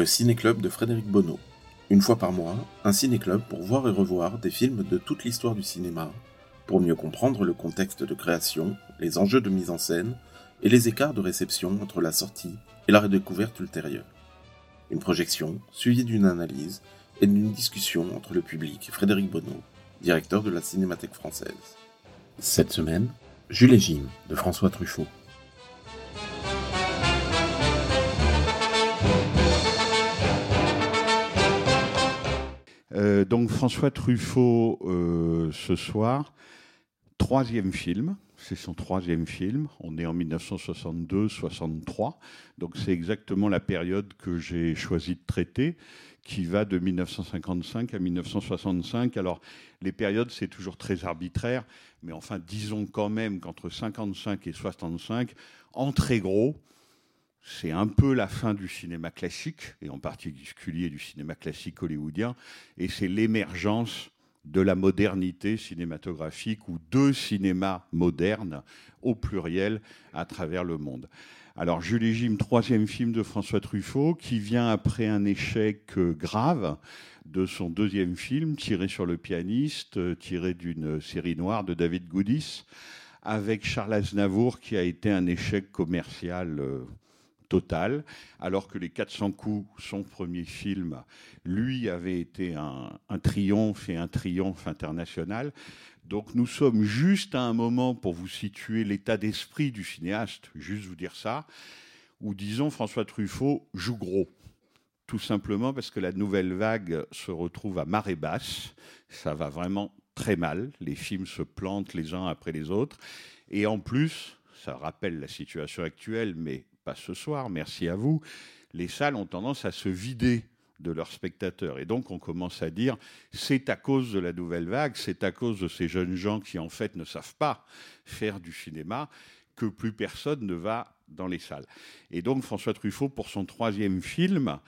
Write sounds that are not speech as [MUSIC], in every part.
Le Ciné-Club de Frédéric Bonneau. Une fois par mois, un ciné-club pour voir et revoir des films de toute l'histoire du cinéma, pour mieux comprendre le contexte de création, les enjeux de mise en scène et les écarts de réception entre la sortie et la redécouverte ultérieure. Une projection suivie d'une analyse et d'une discussion entre le public et Frédéric Bonneau, directeur de la Cinémathèque française. Cette semaine, Jules et Jim de François Truffaut. Euh, donc François Truffaut, euh, ce soir, troisième film, c'est son troisième film, on est en 1962-63, donc c'est exactement la période que j'ai choisi de traiter, qui va de 1955 à 1965. Alors les périodes, c'est toujours très arbitraire, mais enfin disons quand même qu'entre 55 et 65, en très gros, c'est un peu la fin du cinéma classique, et en particulier du cinéma classique hollywoodien, et c'est l'émergence de la modernité cinématographique ou de cinéma moderne au pluriel à travers le monde. Alors Jules et Jim, troisième film de François Truffaut, qui vient après un échec grave de son deuxième film, tiré sur le pianiste, tiré d'une série noire de David Goudis, avec Charles Aznavour, qui a été un échec commercial total, alors que Les 400 coups, son premier film, lui avait été un, un, triomphe et un triomphe international. Donc nous sommes juste à un moment pour vous situer l'état d'esprit du cinéaste, juste vous dire ça, où disons François Truffaut joue gros. Tout simplement parce que la nouvelle vague se retrouve à marée basse, ça va vraiment très mal, les films se plantent les uns après les autres, et en plus, ça rappelle la situation actuelle, mais pas ce soir, merci à vous, les salles ont tendance à se vider de leurs spectateurs. Et donc on commence à dire, c'est à cause de la nouvelle vague, c'est à cause de ces jeunes gens qui en fait ne savent pas faire du cinéma, que plus personne ne va dans les salles. Et donc François Truffaut, pour son troisième film,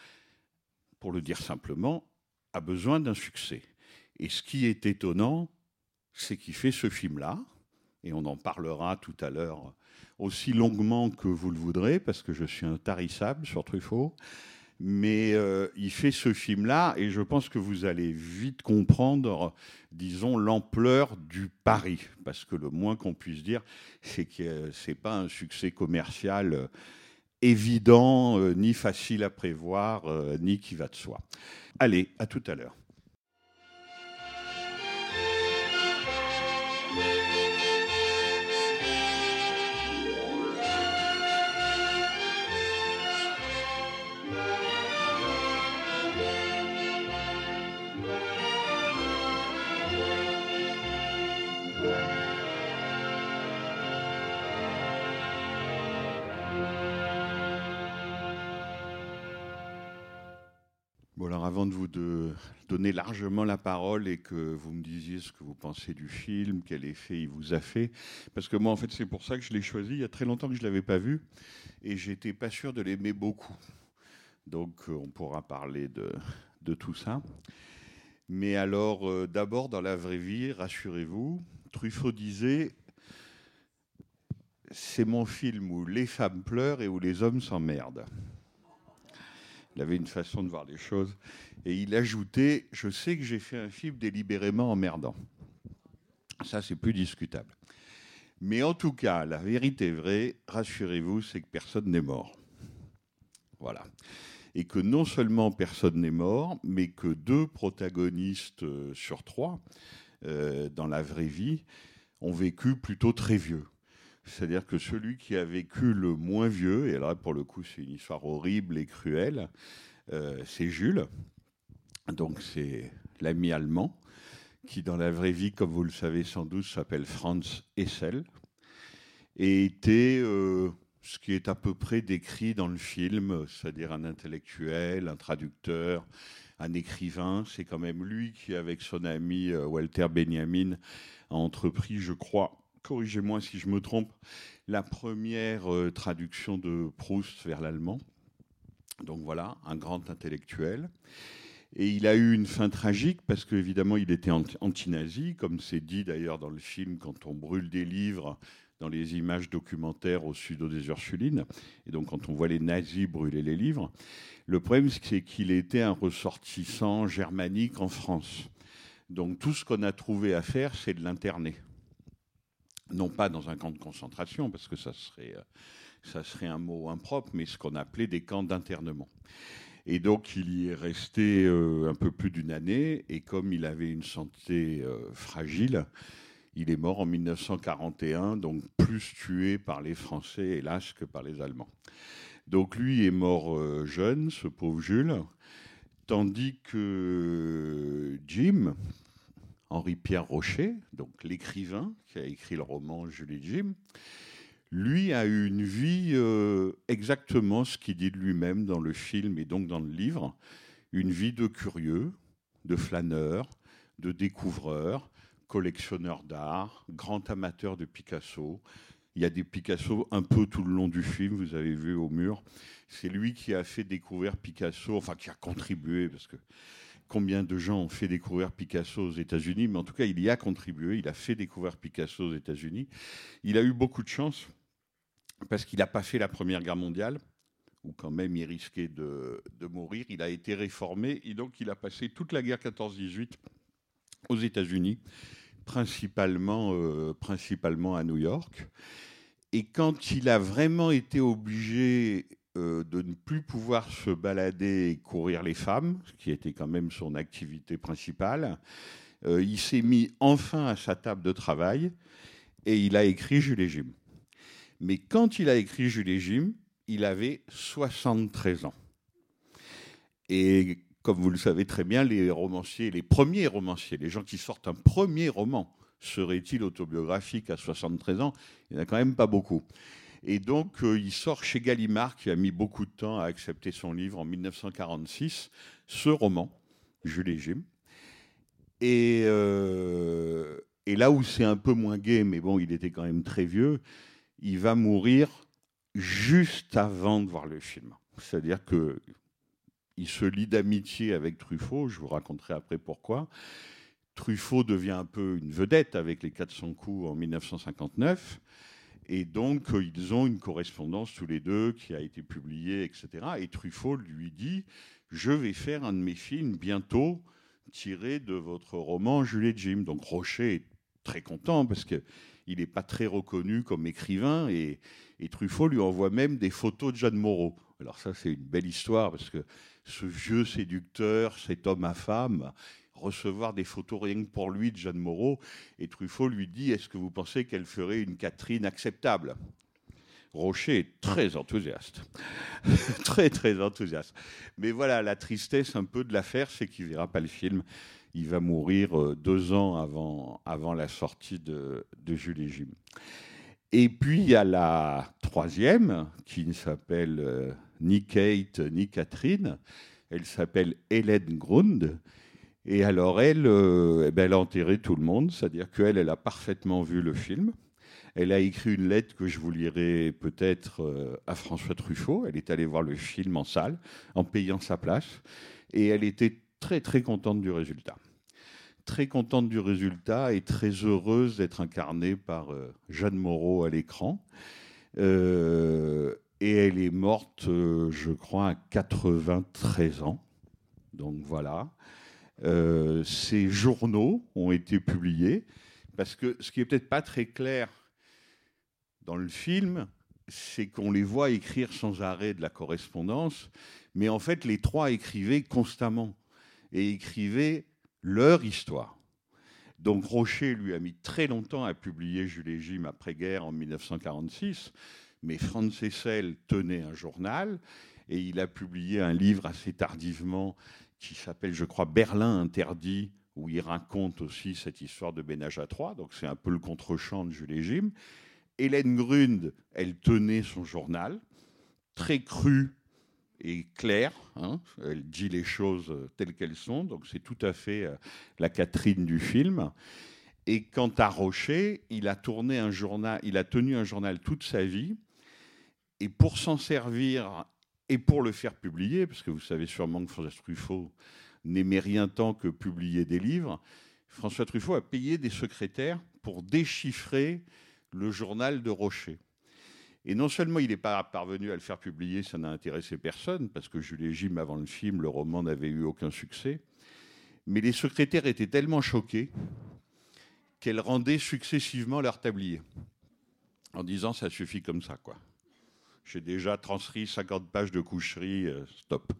pour le dire simplement, a besoin d'un succès. Et ce qui est étonnant, c'est qu'il fait ce film-là, et on en parlera tout à l'heure aussi longuement que vous le voudrez, parce que je suis intarissable sur Truffaut. Mais euh, il fait ce film-là, et je pense que vous allez vite comprendre, disons, l'ampleur du pari. Parce que le moins qu'on puisse dire, c'est que ce n'est pas un succès commercial euh, évident, euh, ni facile à prévoir, euh, ni qui va de soi. Allez, à tout à l'heure. Alors avant de vous donner largement la parole et que vous me disiez ce que vous pensez du film, quel effet il vous a fait, parce que moi, en fait, c'est pour ça que je l'ai choisi. Il y a très longtemps que je ne l'avais pas vu et j'étais pas sûr de l'aimer beaucoup. Donc, euh, on pourra parler de, de tout ça. Mais alors, euh, d'abord, dans la vraie vie, rassurez-vous, Truffaut disait c'est mon film où les femmes pleurent et où les hommes s'emmerdent. Il avait une façon de voir les choses. Et il ajoutait Je sais que j'ai fait un film délibérément emmerdant. Ça, c'est plus discutable. Mais en tout cas, la vérité vraie, rassurez-vous, c'est que personne n'est mort. Voilà. Et que non seulement personne n'est mort, mais que deux protagonistes sur trois, euh, dans la vraie vie, ont vécu plutôt très vieux. C'est-à-dire que celui qui a vécu le moins vieux, et là pour le coup c'est une histoire horrible et cruelle, euh, c'est Jules. Donc c'est l'ami allemand qui dans la vraie vie, comme vous le savez sans doute, s'appelle Franz Essel, et était euh, ce qui est à peu près décrit dans le film, c'est-à-dire un intellectuel, un traducteur, un écrivain. C'est quand même lui qui, avec son ami euh, Walter Benjamin, a entrepris, je crois, corrigez-moi si je me trompe, la première euh, traduction de Proust vers l'allemand. Donc voilà, un grand intellectuel. Et il a eu une fin tragique parce qu'évidemment, il était anti-nazi, comme c'est dit d'ailleurs dans le film quand on brûle des livres dans les images documentaires au sud des Ursulines. Et donc, quand on voit les nazis brûler les livres, le problème, c'est qu'il était un ressortissant germanique en France. Donc, tout ce qu'on a trouvé à faire, c'est de l'interner. Non pas dans un camp de concentration, parce que ça serait, euh, ça serait un mot impropre, mais ce qu'on appelait des camps d'internement. Et donc, il y est resté euh, un peu plus d'une année. Et comme il avait une santé euh, fragile, il est mort en 1941, donc plus tué par les Français, hélas, que par les Allemands. Donc lui est mort jeune, ce pauvre Jules, tandis que Jim, Henri-Pierre Rocher, donc l'écrivain qui a écrit le roman Jules et Jim, lui a eu une vie euh, exactement ce qu'il dit de lui-même dans le film et donc dans le livre, une vie de curieux, de flâneur, de découvreur, collectionneur d'art, grand amateur de Picasso. Il y a des Picasso un peu tout le long du film, vous avez vu au mur. C'est lui qui a fait découvrir Picasso, enfin qui a contribué, parce que combien de gens ont fait découvrir Picasso aux États-Unis, mais en tout cas, il y a contribué, il a fait découvrir Picasso aux États-Unis. Il a eu beaucoup de chance parce qu'il n'a pas fait la Première Guerre mondiale, où quand même il risquait de, mourir. Il a été réformé et donc il a passé toute la guerre 14-18 aux États-Unis, principalement, euh, principalement à New York. Et quand il a vraiment été obligé euh, de ne plus pouvoir se balader et courir les femmes, ce qui était quand même son activité principale, euh, il s'est mis enfin à sa table de travail et il a écrit Jules et Jim. Mais quand il a écrit Jules et Jim, il avait 73 ans. Et comme vous le savez très bien, les romanciers, les premiers romanciers, les gens qui sortent un premier roman, seraient-ils autobiographiques à 73 ans? Il n'y en a quand même pas beaucoup. Et donc, euh, il sort chez Gallimard, qui a mis beaucoup de temps à accepter son livre en 1946, ce roman, Jules et Jim. Et, euh, et là où c'est un peu moins gai, mais bon, il était quand même très vieux, il va mourir juste avant de voir le film. C'est-à-dire que il se lie d'amitié avec Truffaut, je vous raconterai après pourquoi. Truffaut devient un peu une vedette avec les 400 coups en 1959. Et donc, ils ont une correspondance tous les deux qui a été publiée, etc. Et Truffaut lui dit Je vais faire un de mes films bientôt tiré de votre roman Jules Jim. Donc, Rocher est très content parce que il n'est pas très reconnu comme écrivain et, Truffaut lui envoie même des photos de Jeanne Moreau. Alors ça, c'est une belle histoire parce que ce vieux séducteur, cet homme à femme, recevoir des photos rien que pour lui de Jeanne Moreau, et Truffaut lui dit, est-ce que vous pensez qu'elle ferait une Catherine acceptable? Rocher est très enthousiaste. [LAUGHS] très, très enthousiaste. Mais voilà, la tristesse un peu de l'affaire, c'est qu'il ne verra pas le film il va mourir euh, deux ans avant, avant la sortie de, de Jules et Jim. Et puis il y a la troisième, qui ne s'appelle euh, ni Kate ni Catherine. Elle s'appelle Hélène Grund. Et alors elle, euh, eh ben, elle a enterré tout le monde, c'est-à-dire qu'elle, elle a parfaitement vu le film. Elle a écrit une lettre que je vous lirai peut-être à François Truffaut. Elle est allée voir le film en salle en payant sa place. Et elle était très très contente du résultat. Très contente du résultat et très heureuse d'être incarnée par euh, Jeanne Moreau à l'écran. Euh, et elle est morte, euh, je crois, à 93 ans. Donc voilà. Ces journaux ont été publiés parce que ce qui est peut-être pas très clair dans le film, c'est qu'on les voit écrire sans arrêt de la correspondance, mais en fait les trois écrivaient constamment et écrivaient leur histoire. Donc Rocher lui a mis très longtemps à publier Jules et Jim après-guerre en 1946, mais Franz Essel tenait un journal et il a publié un livre assez tardivement qui s'appelle, je crois, Berlin interdit où il raconte aussi cette histoire de à trois. Donc c'est un peu le contre-champ de Jules et Jim. Hélène Grund, elle tenait son journal, très cru et clair. hein. Elle dit les choses telles qu'elles sont. Donc c'est tout à fait euh, la Catherine du film. Et quant à Rocher, il a tourné un journal, il a tenu un journal toute sa vie. Et pour s'en servir et pour le faire publier, parce que vous savez sûrement que François Truffaut n'aimait rien tant que publier des livres, François Truffaut a payé des secrétaires pour déchiffrer le journal de Rocher. Et non seulement il n'est pas parvenu à le faire publier, ça n'a intéressé personne, parce que Jules et Jim, avant le film, le roman n'avait eu aucun succès, mais les secrétaires étaient tellement choqués qu'elles rendaient successivement leur tablier, en disant ça suffit comme ça, quoi. J'ai déjà transcrit 50 pages de coucherie, euh, stop.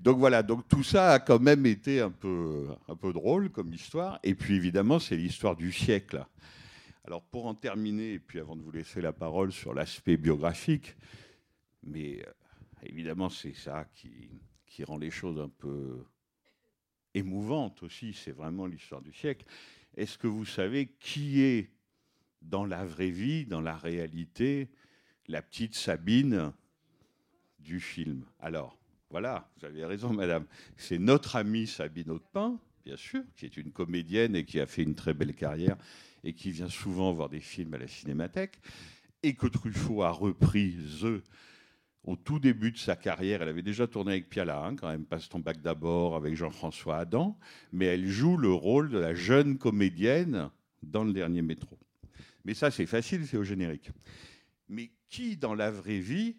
Donc voilà, donc tout ça a quand même été un peu, un peu drôle comme histoire. Et puis évidemment, c'est l'histoire du siècle. Alors pour en terminer, et puis avant de vous laisser la parole sur l'aspect biographique, mais euh, évidemment c'est ça qui, qui rend les choses un peu émouvantes aussi, c'est vraiment l'histoire du siècle. Est-ce que vous savez qui est dans la vraie vie, dans la réalité, la petite Sabine du film Alors, voilà, vous avez raison, madame. C'est notre amie Sabine Audepin, bien sûr, qui est une comédienne et qui a fait une très belle carrière et qui vient souvent voir des films à la Cinémathèque, et que Truffaut a repris au tout début de sa carrière. Elle avait déjà tourné avec Piala, hein, quand même, Passe ton bac d'abord, avec Jean-François Adam, mais elle joue le rôle de la jeune comédienne dans le dernier métro. Mais ça, c'est facile, c'est au générique. Mais qui, dans la vraie vie,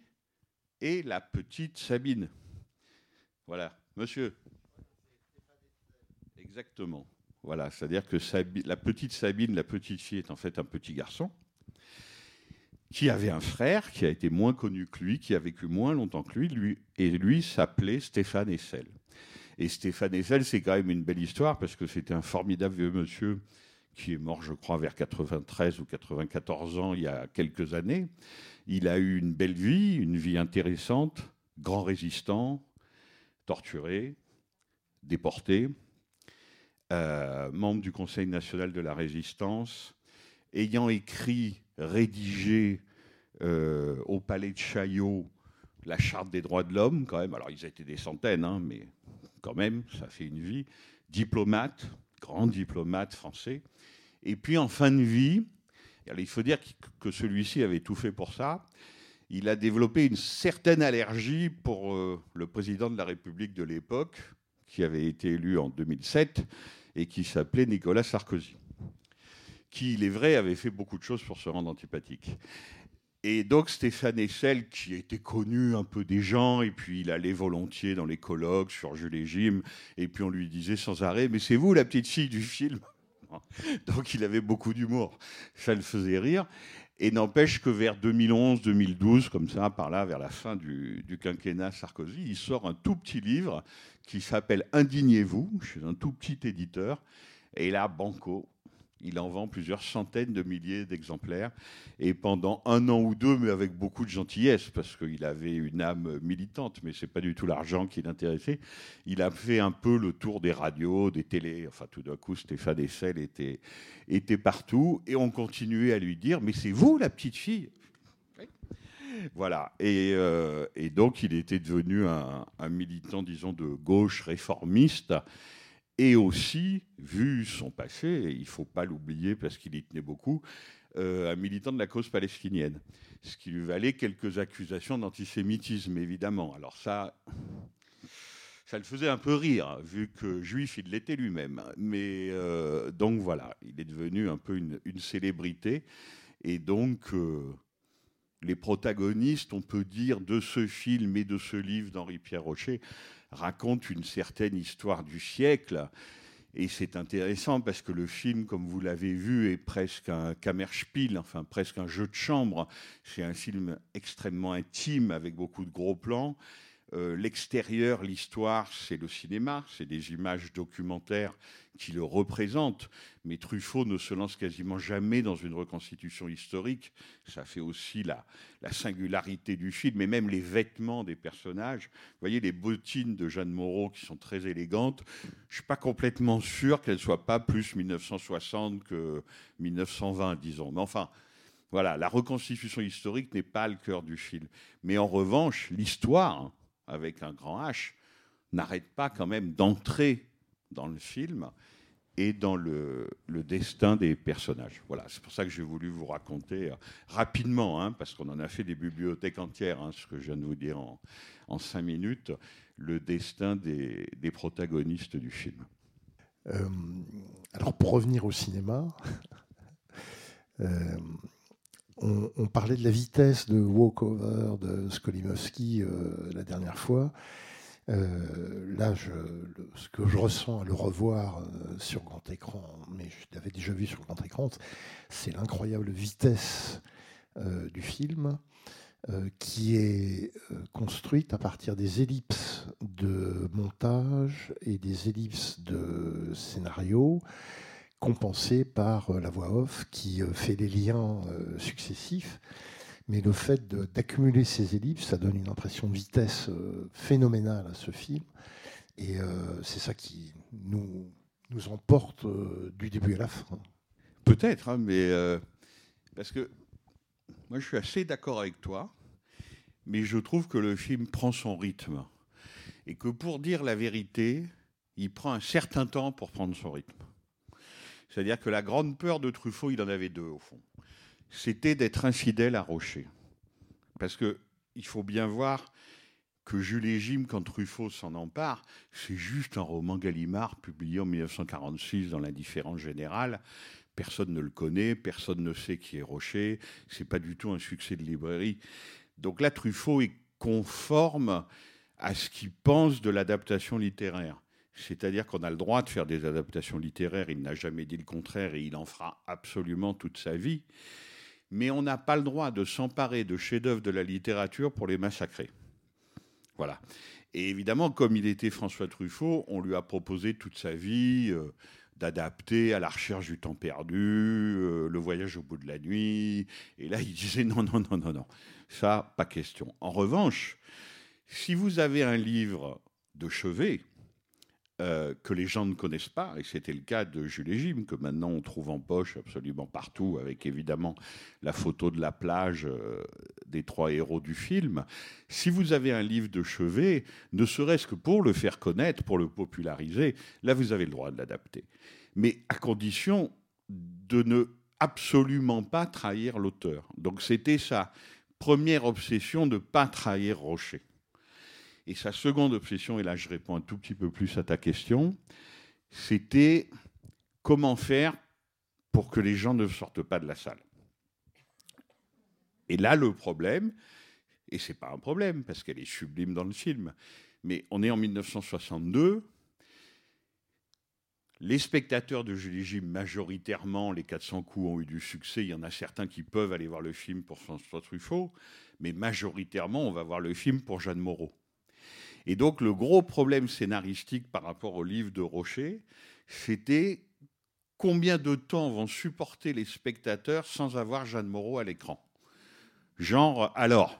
est la petite Sabine Voilà, monsieur. Exactement. Voilà, c'est-à-dire que la petite Sabine, la petite fille, est en fait un petit garçon qui avait un frère qui a été moins connu que lui, qui a vécu moins longtemps que lui, lui et lui s'appelait Stéphane Essel. Et Stéphane Essel, c'est quand même une belle histoire parce que c'était un formidable vieux monsieur qui est mort, je crois, vers 93 ou 94 ans, il y a quelques années. Il a eu une belle vie, une vie intéressante, grand résistant, torturé, déporté, euh, membre du Conseil national de la résistance, ayant écrit, rédigé euh, au palais de Chaillot la charte des droits de l'homme, quand même. Alors, ils étaient des centaines, hein, mais quand même, ça fait une vie. Diplomate, grand diplomate français. Et puis, en fin de vie, il faut dire que celui-ci avait tout fait pour ça. Il a développé une certaine allergie pour euh, le président de la République de l'époque, qui avait été élu en 2007 et qui s'appelait Nicolas Sarkozy, qui, il est vrai, avait fait beaucoup de choses pour se rendre antipathique. Et donc Stéphane Essel, qui était connu un peu des gens, et puis il allait volontiers dans les colloques sur Jules et Jim, et puis on lui disait sans arrêt, mais c'est vous la petite fille du film? Donc il avait beaucoup d'humour, ça le faisait rire. Et n'empêche que vers 2011-2012, comme ça, par là, vers la fin du, du, quinquennat Sarkozy, il sort un tout petit livre qui s'appelle Indignez-vous, chez un tout petit éditeur. Et là, Banco, il en vend plusieurs centaines de milliers d'exemplaires. Et pendant un an ou deux, mais avec beaucoup de gentillesse, parce qu'il avait une âme militante, mais ce n'est pas du tout l'argent qui l'intéressait, il a fait un peu le tour des radios, des télés. Enfin, tout d'un coup, Stéphane Essel était, était partout. Et on continuait à lui dire Mais c'est vous, la petite fille? Voilà. Et, euh, et, donc, il était devenu un, un, militant, disons, de gauche réformiste. Et aussi, vu son passé, il ne faut pas l'oublier parce qu'il y tenait beaucoup, euh, un militant de la cause palestinienne. Ce qui lui valait quelques accusations d'antisémitisme, évidemment. Alors ça, ça le faisait un peu rire, vu que juif, il l'était lui-même. Mais euh, donc voilà, il est devenu un peu une, une célébrité. Et donc, euh, les protagonistes, on peut dire, de ce film et de ce livre d'Henri-Pierre Rocher racontent une certaine histoire du siècle. Et c'est intéressant parce que le film, comme vous l'avez vu, est presque un Kammerspiel, enfin presque un jeu de chambre. C'est un film extrêmement intime avec beaucoup de gros plans. Euh, L'extérieur, l'histoire, c'est le cinéma, c'est des images documentaires qui le représentent. Mais Truffaut ne se lance quasiment jamais dans une reconstitution historique. Ça fait aussi la, la singularité du film, et même les vêtements des personnages. Vous voyez les bottines de Jeanne Moreau qui sont très élégantes. Je ne suis pas complètement sûr qu'elles ne soient pas plus 1960 que 1920, disons. Mais enfin, voilà, la reconstitution historique n'est pas le cœur du film. Mais en revanche, l'histoire, avec un grand H, n'arrête pas quand même d'entrer dans le film et dans le, destin des personnages. Voilà, c'est pour ça que j'ai voulu vous raconter euh, rapidement, hein, parce qu'on en a fait des bibliothèques entières, hein, ce que je viens de vous dire en, cinq minutes, le destin des, des protagonistes du film. Euh, alors pour revenir au cinéma, [LAUGHS] euh, on, parlait de la vitesse de walkover de Skolimowski euh, la dernière fois. Euh, là, ce que je ressens à le revoir euh, sur grand écran, mais je l'avais déjà vu sur grand écran, c'est l'incroyable vitesse du film qui est construite à partir des ellipses de montage et des ellipses de scénario compensées par euh, la voix off qui fait les liens successifs mais le fait d'accumuler ces ellipses, ça donne une impression de vitesse euh, phénoménale à ce film. Et euh, c'est ça qui nous, emporte euh, du début à la fin. Peut-être, hein, mais parce que moi je suis assez d'accord avec toi, mais je trouve que le film prend son rythme. Et que pour dire la vérité, il prend un certain temps pour prendre son rythme. C'est-à-dire que la grande peur de Truffaut, il en avait deux au fond c'était d'être infidèle à Rocher. Parce que il faut bien voir que Jules et Jim, quand Truffaut s'en empare, c'est juste un roman Gallimard publié en 1946 dans l'indifférence générale. Personne ne le connaît, personne ne sait qui est Rocher. C'est pas du tout un succès de librairie. Donc là, Truffaut est conforme à ce qu'il pense de l'adaptation littéraire. C'est-à-dire qu'on a le droit de faire des adaptations littéraires, il n'a jamais dit le contraire et il en fera absolument toute sa vie mais on n'a pas le droit de s'emparer de chefs-d'œuvre de la littérature pour les massacrer. Voilà. Et évidemment, comme il était François Truffaut, on lui a proposé toute sa vie euh, d'adapter à la recherche du temps perdu, euh, le voyage au bout de la nuit. Et là, il disait non, non, non, non, non. Ça, pas question. En revanche, si vous avez un livre de chevet, euh, que les gens ne connaissent pas, et c'était le cas de Jules et Jim, que maintenant on trouve en poche absolument partout, avec évidemment la photo de la plage euh, des trois héros du film. Si vous avez un livre de chevet, ne serait-ce que pour le faire connaître, pour le populariser, là vous avez le droit de l'adapter. Mais à condition de ne absolument pas trahir l'auteur. Donc c'était sa première obsession de ne pas trahir Rocher. Et sa seconde obsession, et là je réponds un tout petit peu plus à ta question, c'était comment faire pour que les gens ne sortent pas de la salle. Et là, le problème, et c'est pas un problème parce qu'elle est sublime dans le film, mais on est en 1962. Les spectateurs de Julie Jim, majoritairement, les 400 coups ont eu du succès. Il y en a certains qui peuvent aller voir le film pour François Truffaut, mais majoritairement, on va voir le film pour Jeanne Moreau. Et donc le gros problème scénaristique par rapport au livre de Rocher, c'était combien de temps vont supporter les spectateurs sans avoir Jeanne Moreau à l'écran. Genre, alors,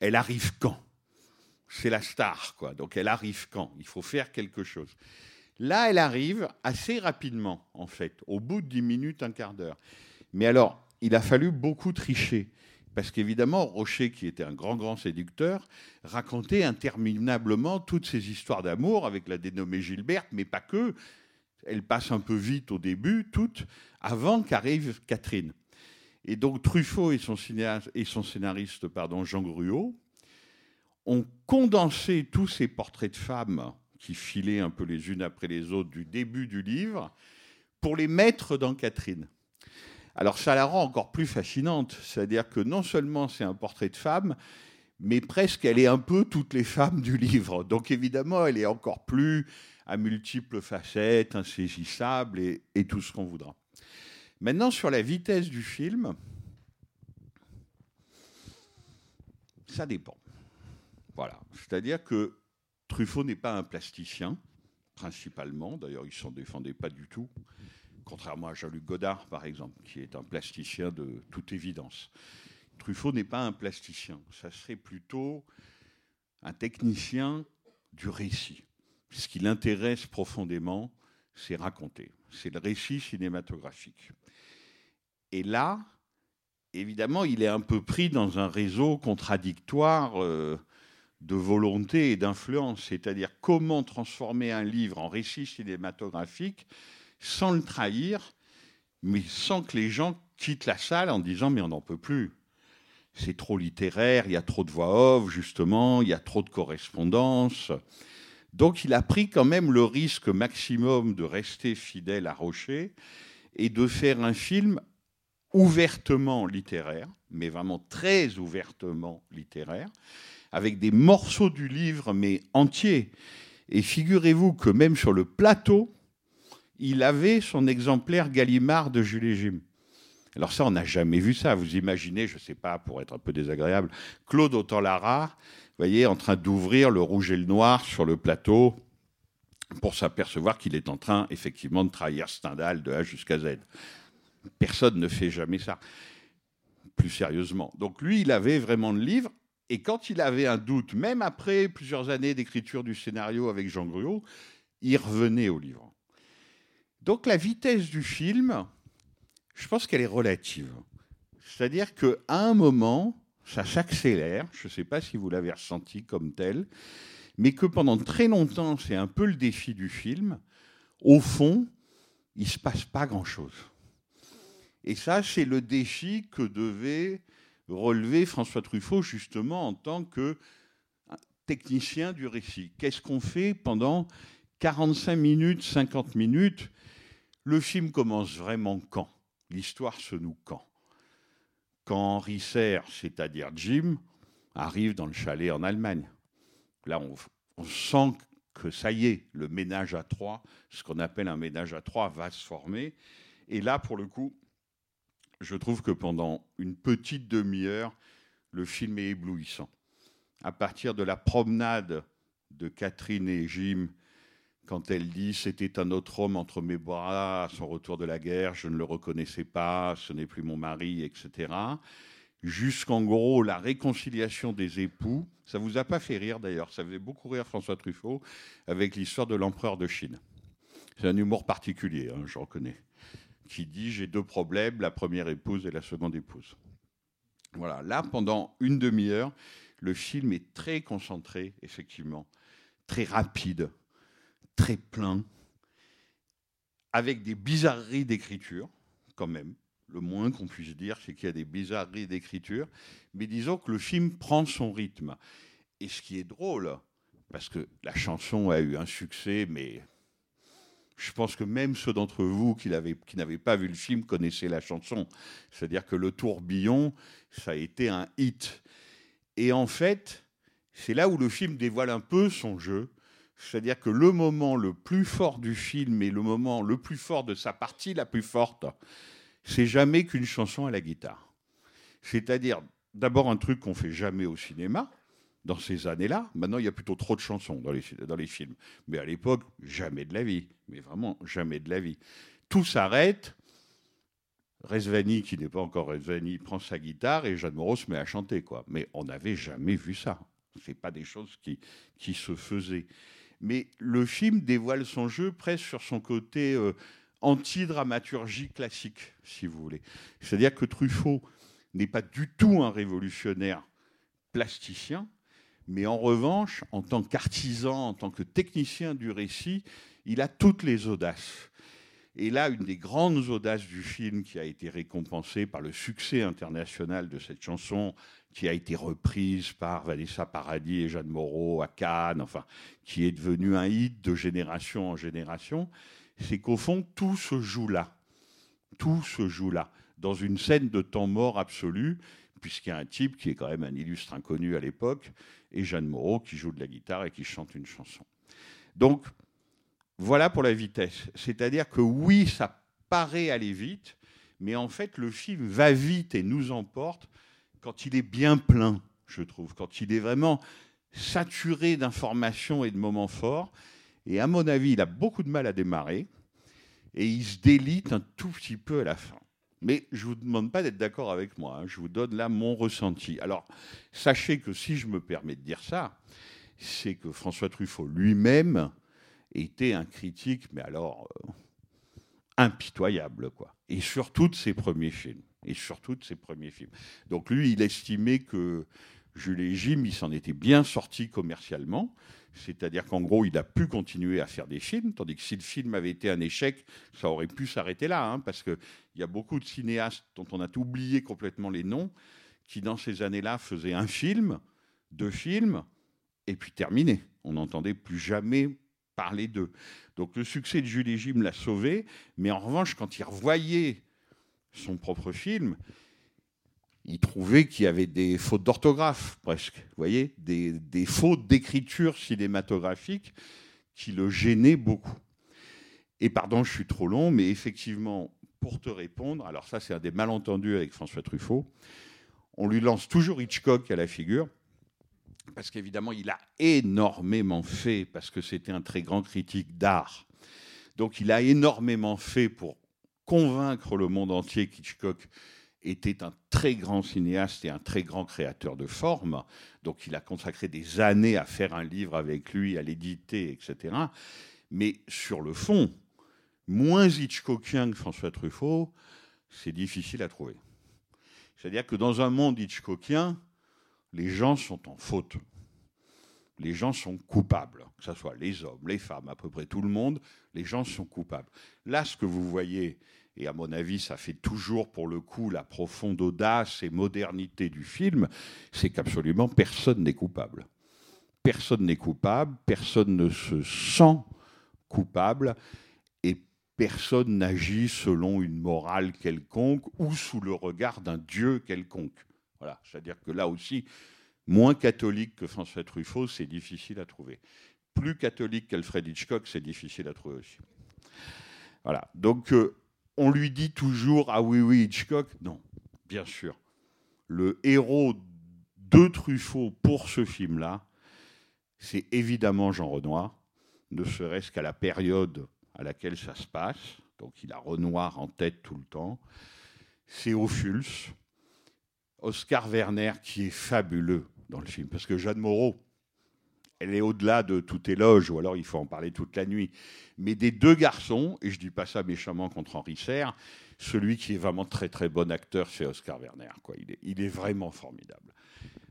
elle arrive quand? C'est la star, quoi. Donc elle arrive quand? Il faut faire quelque chose. Là, elle arrive assez rapidement, en fait, au bout de 10 minutes, un quart d'heure. Mais alors, il a fallu beaucoup tricher. Parce qu'évidemment, Rocher, qui était un grand, grand séducteur, racontait interminablement toutes ces histoires d'amour avec la dénommée Gilberte, mais pas que. Elle passe un peu vite au début, toutes, avant qu'arrive Catherine. Et donc Truffaut et son, cinéaste, et son scénariste pardon, Jean Gruot ont condensé tous ces portraits de femmes qui filaient un peu les unes après les autres du début du livre pour les mettre dans Catherine. Alors ça la rend encore plus fascinante, c'est-à-dire que non seulement c'est un portrait de femme, mais presque elle est un peu toutes les femmes du livre. Donc évidemment, elle est encore plus à multiples facettes, insaisissable et, tout ce qu'on voudra. Maintenant, sur la vitesse du film, ça dépend. Voilà. C'est-à-dire que Truffaut n'est pas un plasticien, principalement. D'ailleurs, il ne s'en défendait pas du tout. Contrairement à Jean-Luc Godard, par exemple, qui est un plasticien de toute évidence. Truffaut n'est pas un plasticien. Ça serait plutôt un technicien du récit. Ce qui l'intéresse profondément, c'est raconter. C'est le récit cinématographique. Et là, évidemment, il est un peu pris dans un réseau contradictoire euh, de volonté et d'influence. C'est-à-dire comment transformer un livre en récit cinématographique sans le trahir, mais sans que les gens quittent la salle en disant mais on n'en peut plus. C'est trop littéraire, il y a trop de voix off, justement, il y a trop de correspondance. Donc il a pris quand même le risque maximum de rester fidèle à Rocher et de faire un film ouvertement littéraire, mais vraiment très ouvertement littéraire, avec des morceaux du livre, mais entiers. Et figurez-vous que même sur le plateau, il avait son exemplaire Gallimard de Jules et Jim. Alors ça, on n'a jamais vu ça. Vous imaginez, je ne sais pas, pour être un peu désagréable, Claude Autant-Lara, vous voyez, en train d'ouvrir le rouge et le noir sur le plateau pour s'apercevoir qu'il est en train, effectivement, de trahir Stendhal de A jusqu'à Z. Personne ne fait jamais ça, plus sérieusement. Donc lui, il avait vraiment le livre, et quand il avait un doute, même après plusieurs années d'écriture du scénario avec Jean Gruot, il revenait au livre. Donc la vitesse du film, je pense qu'elle est relative. C'est-à-dire qu'à un moment, ça s'accélère, je ne sais pas si vous l'avez ressenti comme tel, mais que pendant très longtemps, c'est un peu le défi du film. Au fond, il ne se passe pas grand-chose. Et ça, c'est le défi que devait relever François Truffaut justement en tant que technicien du récit. Qu'est-ce qu'on fait pendant 45 minutes, 50 minutes Le film commence vraiment quand? L'histoire se noue quand? Quand Henri Serre, c'est-à-dire Jim, arrive dans le chalet en Allemagne. Là, on, on sent que ça y est, le ménage à trois, ce qu'on appelle un ménage à trois, va se former. Et là, pour le coup, je trouve que pendant une petite demi-heure, le film est éblouissant. À partir de la promenade de Catherine et Jim, quand elle dit C'était un autre homme entre mes bras à son retour de la guerre, je ne le reconnaissais pas, ce n'est plus mon mari, etc. Jusqu'en gros la réconciliation des époux. Ça vous a pas fait rire d'ailleurs, ça faisait beaucoup rire François Truffaut avec l'histoire de l'empereur de Chine. C'est un humour particulier, hein, je reconnais qui dit j'ai deux problèmes, la première épouse et la seconde épouse. Voilà, là, pendant une demi-heure, le film est très concentré, effectivement, très rapide, très plein, avec des bizarreries d'écriture, quand même. Le moins qu'on puisse dire, c'est qu'il y a des bizarreries d'écriture, mais disons que le film prend son rythme. Et ce qui est drôle, parce que la chanson a eu un succès, mais je pense que même ceux d'entre vous qui n'avaient pas vu le film connaissaient la chanson. C'est-à-dire que le tourbillon, ça a été un hit. Et en fait, c'est là où le film dévoile un peu son jeu. C'est-à-dire que le moment le plus fort du film et le moment le plus fort de sa partie la plus forte, c'est jamais qu'une chanson à la guitare. C'est-à-dire d'abord un truc qu'on fait jamais au cinéma, dans ces années-là. Maintenant, il y a plutôt trop de chansons dans les, films. Mais à l'époque, jamais de la vie. Mais vraiment, jamais de la vie. Tout s'arrête. Rezvani, qui n'est pas encore Rezvani, prend sa guitare et Jeanne Moreau se met à chanter. Quoi. Mais on n'avait jamais vu ça. Ce pas des choses qui, qui se faisaient. Mais le film dévoile son jeu presque sur son côté euh, anti-dramaturgie classique, si vous voulez. C'est-à-dire que Truffaut n'est pas du tout un révolutionnaire plasticien, mais en revanche, en tant qu'artisan, en tant que technicien du récit, il a toutes les audaces. Et là, une des grandes audaces du film qui a été récompensée par le succès international de cette chanson, qui a été reprise par Vanessa Paradis et Jeanne Moreau à Cannes, enfin, qui est devenue un hit de génération en génération, c'est qu'au fond, tout se joue là. Tout se joue là, dans une scène de temps mort absolu, puisqu'il y a un type qui est quand même un illustre inconnu à l'époque, et Jeanne Moreau qui joue de la guitare et qui chante une chanson. Donc, voilà pour la vitesse. C'est-à-dire que oui, ça paraît aller vite, mais en fait, le film va vite et nous emporte quand il est bien plein, je trouve, quand il est vraiment saturé d'informations et de moments forts. Et à mon avis, il a beaucoup de mal à démarrer et il se délite un tout petit peu à la fin. Mais je ne vous demande pas d'être d'accord avec moi, hein. je vous donne là mon ressenti. Alors, sachez que si je me permets de dire ça, c'est que François Truffaut lui-même était un critique, mais alors euh, impitoyable, quoi. Et surtout de ses premiers films. Et surtout de ses premiers films. Donc lui, il estimait que Jules et Jim, il s'en était bien sorti commercialement. C'est-à-dire qu'en gros, il a pu continuer à faire des films, tandis que si le film avait été un échec, ça aurait pu s'arrêter là, hein, parce qu'il y a beaucoup de cinéastes dont on a oublié complètement les noms, qui dans ces années-là faisaient un film, deux films, et puis terminé. On n'entendait plus jamais parler d'eux. Donc le succès de Jules Jim l'a sauvé, mais en revanche, quand il revoyait son propre film, il trouvait qu'il y avait des fautes d'orthographe, presque, vous voyez, des, des fautes d'écriture cinématographique qui le gênaient beaucoup. Et pardon, je suis trop long, mais effectivement, pour te répondre, alors ça c'est un des malentendus avec François Truffaut, on lui lance toujours Hitchcock à la figure, parce qu'évidemment, il a énormément fait, parce que c'était un très grand critique d'art. Donc, il a énormément fait pour convaincre le monde entier qu'Hitchcock était un très grand cinéaste et un très grand créateur de formes. Donc, il a consacré des années à faire un livre avec lui, à l'éditer, etc. Mais sur le fond, moins Hitchcockien que François Truffaut, c'est difficile à trouver. C'est-à-dire que dans un monde Hitchcockien, les gens sont en faute. Les gens sont coupables, que ce soit les hommes, les femmes, à peu près tout le monde, les gens sont coupables. Là, ce que vous voyez, et à mon avis, ça fait toujours pour le coup la profonde audace et modernité du film, c'est qu'absolument personne n'est coupable. Personne n'est coupable, personne ne se sent coupable, et personne n'agit selon une morale quelconque ou sous le regard d'un Dieu quelconque. Voilà, c'est-à-dire que là aussi, moins catholique que François Truffaut, c'est difficile à trouver. Plus catholique qu'Alfred Hitchcock, c'est difficile à trouver aussi. Voilà, donc euh, on lui dit toujours Ah oui, oui, Hitchcock. Non, bien sûr. Le héros de Truffaut pour ce film-là, c'est évidemment Jean Renoir, ne serait-ce qu'à la période à laquelle ça se passe. Donc il a Renoir en tête tout le temps. C'est Ophuls, Oscar Werner qui est fabuleux dans le film, parce que Jeanne Moreau, elle est au-delà de tout éloge, ou alors il faut en parler toute la nuit. Mais des deux garçons, et je dis pas ça méchamment contre Henri Serre, celui qui est vraiment très très bon acteur, c'est Oscar Werner. Quoi. Il, est, vraiment formidable.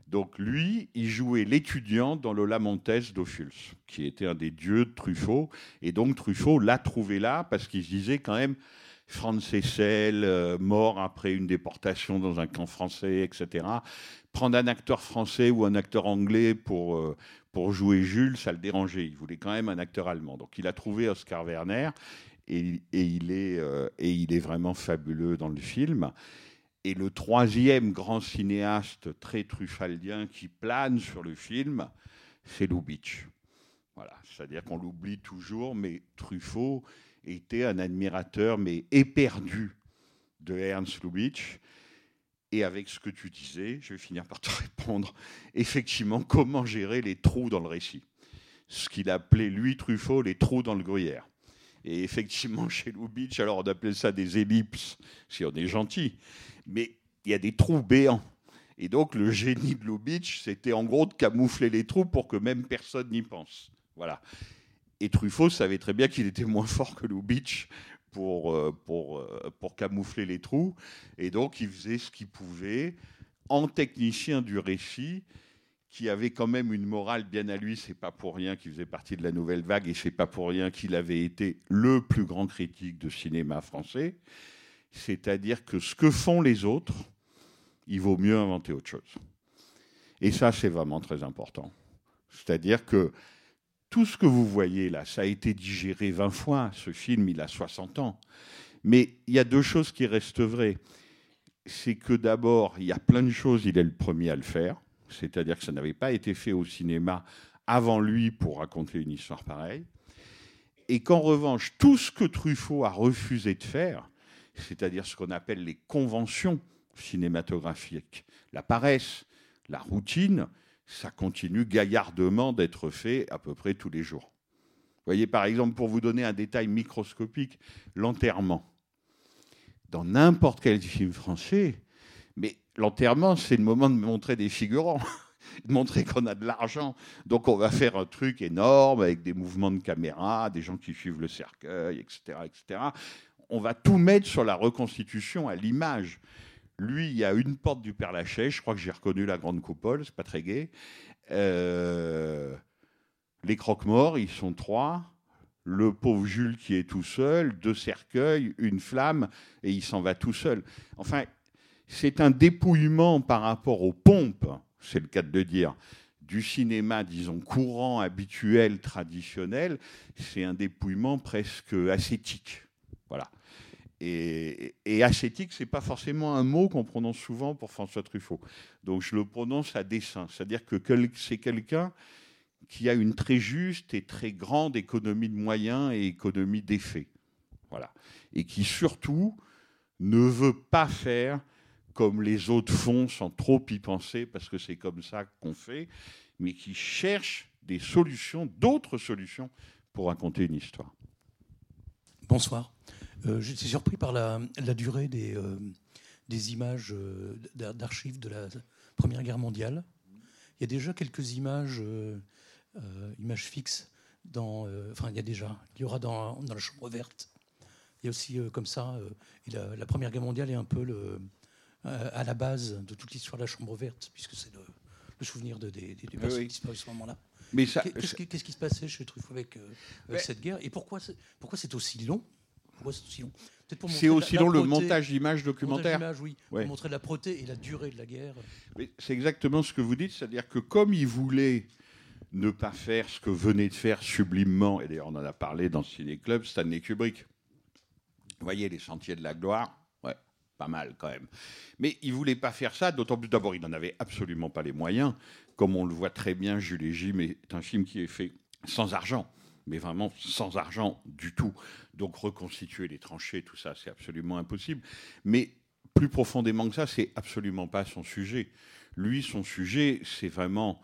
Donc lui, il jouait l'étudiant dans le Lamontes d'Ophuls, qui était un des dieux de Truffaut. Et donc Truffaut l'a trouvé là parce qu'il se disait quand même, Franz Hessel, euh, mort après une déportation dans un camp français, etc. Prendre un acteur français ou un acteur anglais pour, euh, pour jouer Jules, ça le dérangeait. Il voulait quand même un acteur allemand. Donc il a trouvé Oscar Werner et, et il, est, euh, et il est vraiment fabuleux dans le film. Et le troisième grand cinéaste très truffaldien qui plane sur le film, c'est Lubitsch. Voilà, c'est-à-dire qu'on l'oublie toujours, mais Truffaut était un admirateur, mais éperdu de Ernst Lubitsch. Et avec ce que tu disais, je vais finir par te [LAUGHS] répondre, effectivement, comment gérer les trous dans le récit Ce qu'il appelait, lui, Truffaut, les trous dans le gruyère. Et effectivement, [LAUGHS] chez Lubitsch, alors on appelait ça des ellipses, si on est gentil, mais il y a des trous béants. Et donc, le génie de Lubitsch, c'était en gros de camoufler les trous pour que même personne n'y pense. Voilà. Et Truffaut savait très bien qu'il était moins fort que Lubitsch pour, euh, pour, euh, pour camoufler les trous. Et donc, il faisait ce qu'il pouvait en technicien du récit, qui avait quand même une morale bien à lui. C'est pas pour rien qu'il faisait partie de la nouvelle vague et c'est pas pour rien qu'il avait été le plus grand critique de cinéma français. C'est-à-dire que ce que font les autres, il vaut mieux inventer autre chose. Et ça, c'est vraiment très important. C'est-à-dire que tout ce que vous voyez là, ça a été digéré 20 fois. Ce film, il a 60 ans. Mais il y a deux choses qui restent vraies. C'est que d'abord, il y a plein de choses, il est le premier à le faire. C'est-à-dire que ça n'avait pas été fait au cinéma avant lui pour raconter une histoire pareille. Et qu'en revanche, tout ce que Truffaut a refusé de faire, c'est-à-dire ce qu'on appelle les conventions cinématographiques, la paresse, la routine, ça continue gaillardement d'être fait à peu près tous les jours. Vous voyez, par exemple, pour vous donner un détail microscopique, l'enterrement. Dans n'importe quel film français, mais l'enterrement, c'est le moment de montrer des figurants, [LAUGHS] de montrer qu'on a de l'argent. Donc on va faire un truc énorme avec des mouvements de caméra, des gens qui suivent le cercueil, etc. etc. On va tout mettre sur la reconstitution à l'image. Lui, il y a une porte du Père Lachaise, je crois que j'ai reconnu la grande coupole, c'est pas très gai. Euh, les croque-morts, ils sont trois. Le pauvre Jules qui est tout seul, deux cercueils, une flamme, et il s'en va tout seul. Enfin, c'est un dépouillement par rapport aux pompes, c'est le cas de le dire, du cinéma, disons, courant, habituel, traditionnel. C'est un dépouillement presque ascétique. Voilà. Et, ascétique, c'est pas forcément un mot qu'on prononce souvent pour François Truffaut. Donc je le prononce à dessein. C'est-à-dire que c'est quelqu'un qui a une très juste et très grande économie de moyens et économie d'effets. Voilà. Et qui surtout ne veut pas faire comme les autres font sans trop y penser, parce que c'est comme ça qu'on fait, mais qui cherche des solutions, d'autres solutions pour raconter une histoire. Bonsoir. Euh, J'étais surpris par la, la durée des, euh, des images euh, d'archives de la Première Guerre mondiale. Il y a déjà quelques images, images fixes. Dans, euh, enfin, il y a déjà, il y aura dans, dans la chambre verte. Il y a aussi euh, comme ça, euh, et la, la, Première Guerre mondiale est un peu le, à la base de toute l'histoire de la chambre verte, puisque c'est le, le, souvenir de, des, des, des personnes oui. disparues à ce moment-là. Mais qu'est-ce, qui, qu'est-ce qui se passait chez Truffaut avec, avec cette guerre? Et pourquoi c'est aussi long? Pourquoi c'est aussi long c'est aussi long le montage d'images documentaires. Montage oui, ouais. pour montrer la proté et la durée de la guerre. C'est exactement ce que vous dites, c'est-à-dire que comme il voulait ne pas faire ce que venait de faire sublimement, et d'ailleurs on en a parlé dans Ciné Club, Stanley Kubrick. Vous voyez les sentiers de la gloire? Ouais, pas mal quand même. Mais il voulait pas faire ça, d'autant plus d'abord il n'en avait absolument pas les moyens. Comme on le voit très bien, Jules et Jim est un film qui est fait sans argent mais vraiment sans argent du tout. Donc reconstituer les tranchées, tout ça, c'est absolument impossible. Mais plus profondément que ça, c'est absolument pas son sujet. Lui, son sujet, c'est vraiment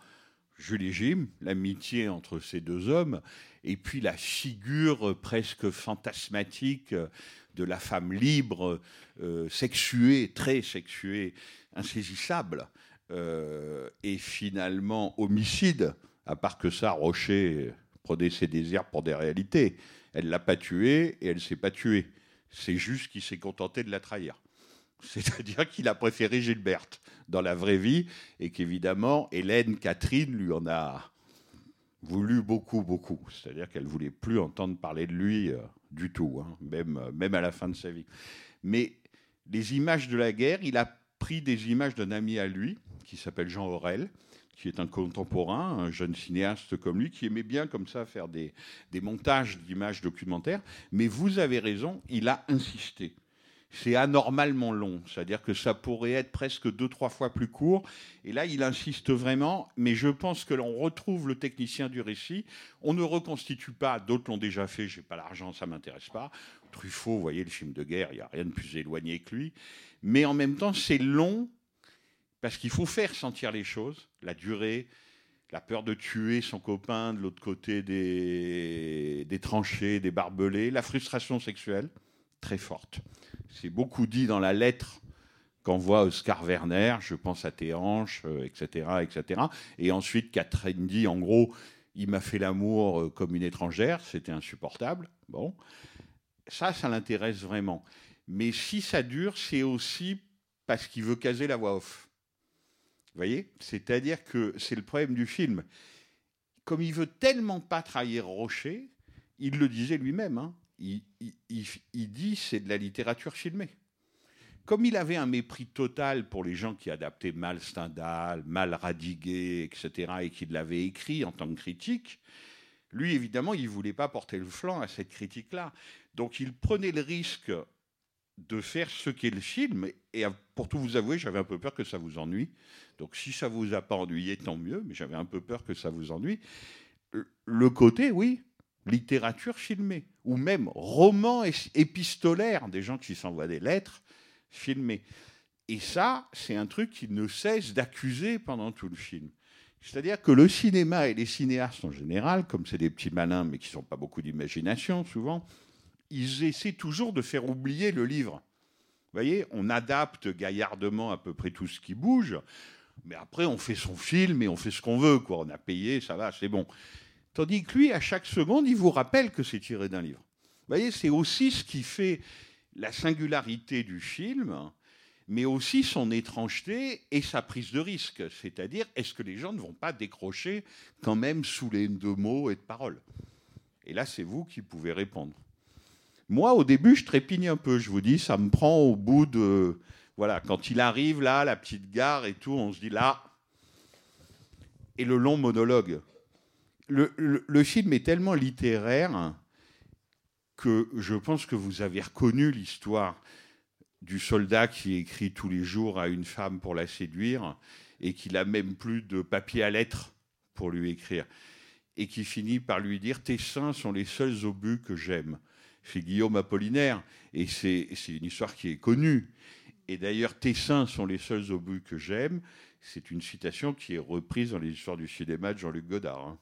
Julie Jim, l'amitié entre ces deux hommes, et puis la figure presque fantasmatique de la femme libre, euh, sexuée, très sexuée, insaisissable, euh, et finalement homicide, à part que ça, Rocher prenait ses désirs pour des réalités. Elle l'a pas tué et elle s'est pas tuée. C'est juste qu'il s'est contenté de la trahir. [LAUGHS] C'est-à-dire qu'il a préféré Gilberte dans la vraie vie et qu'évidemment, Hélène Catherine lui en a voulu beaucoup, beaucoup. C'est-à-dire qu'elle voulait plus entendre parler de lui euh, du tout, hein, même, même à la fin de sa vie. Mais les images de la guerre, il a pris des images d'un ami à lui qui s'appelle Jean Aurel, qui est un contemporain, un jeune cinéaste comme lui, qui aimait bien comme ça faire des, des montages d'images documentaires. Mais vous avez raison, il a insisté. C'est anormalement long, c'est-à-dire que ça pourrait être presque deux, trois fois plus court. Et là, il insiste vraiment, mais je pense que l'on retrouve le technicien du récit. On ne reconstitue pas, d'autres l'ont déjà fait, j'ai pas l'argent, ça m'intéresse pas. Truffaut, vous voyez, le film de guerre, il n'y a rien de plus éloigné que lui. Mais en même temps, c'est long, parce qu'il faut faire sentir les choses, la durée, la peur de tuer son copain de l'autre côté des, tranchées, des barbelés, la frustration sexuelle, très forte. C'est beaucoup dit dans la lettre qu'envoie Oscar Werner, je pense à tes hanches, etc., etc. Et ensuite, Catherine dit, en gros, il m'a fait l'amour euh, comme une étrangère, c'était insupportable. Bon, ça, ça l'intéresse vraiment. Mais si ça dure, c'est aussi parce qu'il veut caser la voix off. Vous voyez? C'est-à-dire que c'est le problème du film. Comme il veut tellement pas trahir Rocher, il le disait lui-même, hein, il, il, il, dit c'est de la littérature filmée. Comme il avait un mépris total pour les gens qui adaptaient mal Stendhal, mal Radiguet, etc., et qui l'avaient écrit en tant que critique, lui, évidemment, il ne voulait pas porter le flanc à cette critique-là. Donc il prenait le risque de faire ce qu'est le film. Et pour tout vous avouer, j'avais un peu peur que ça vous ennuie. Donc si ça vous a pas ennuyé, tant mieux, mais j'avais un peu peur que ça vous ennuie. Le côté, oui, littérature filmée, ou même roman épistolaire, des gens qui s'envoient des lettres filmées. Et ça, c'est un truc qu'il ne cesse d'accuser pendant tout le film. C'est-à-dire que le cinéma et les cinéastes en général, comme c'est des petits malins mais qui n'ont pas beaucoup d'imagination souvent, ils essaient toujours de faire oublier le livre. Vous voyez, on adapte gaillardement à peu près tout ce qui bouge, mais après on fait son film et on fait ce qu'on veut. Quoi. On a payé, ça va, c'est bon. Tandis que lui, à chaque seconde, il vous rappelle que c'est tiré d'un livre. Vous voyez, c'est aussi ce qui fait la singularité du film, mais aussi son étrangeté et sa prise de risque. C'est-à-dire, est-ce que les gens ne vont pas décrocher quand même sous les deux mots et de paroles? Et là, c'est vous qui pouvez répondre. Moi, au début, je trépigne un peu. Je vous dis, ça me prend au bout de. Voilà, quand il arrive là, la petite gare et tout, on se dit là. Et le long monologue. Le, film est tellement littéraire que je pense que vous avez reconnu l'histoire du soldat qui écrit tous les jours à une femme pour la séduire et qui n'a même plus de papier à lettres pour lui écrire et qui finit par lui dire tes seins sont les seuls obus que j'aime. C'est Guillaume Apollinaire et c'est une histoire qui est connue. Et d'ailleurs, tes seins sont les seuls obus que j'aime. C'est une citation qui est reprise dans les histoires du cinéma de Jean-Luc Godard. hein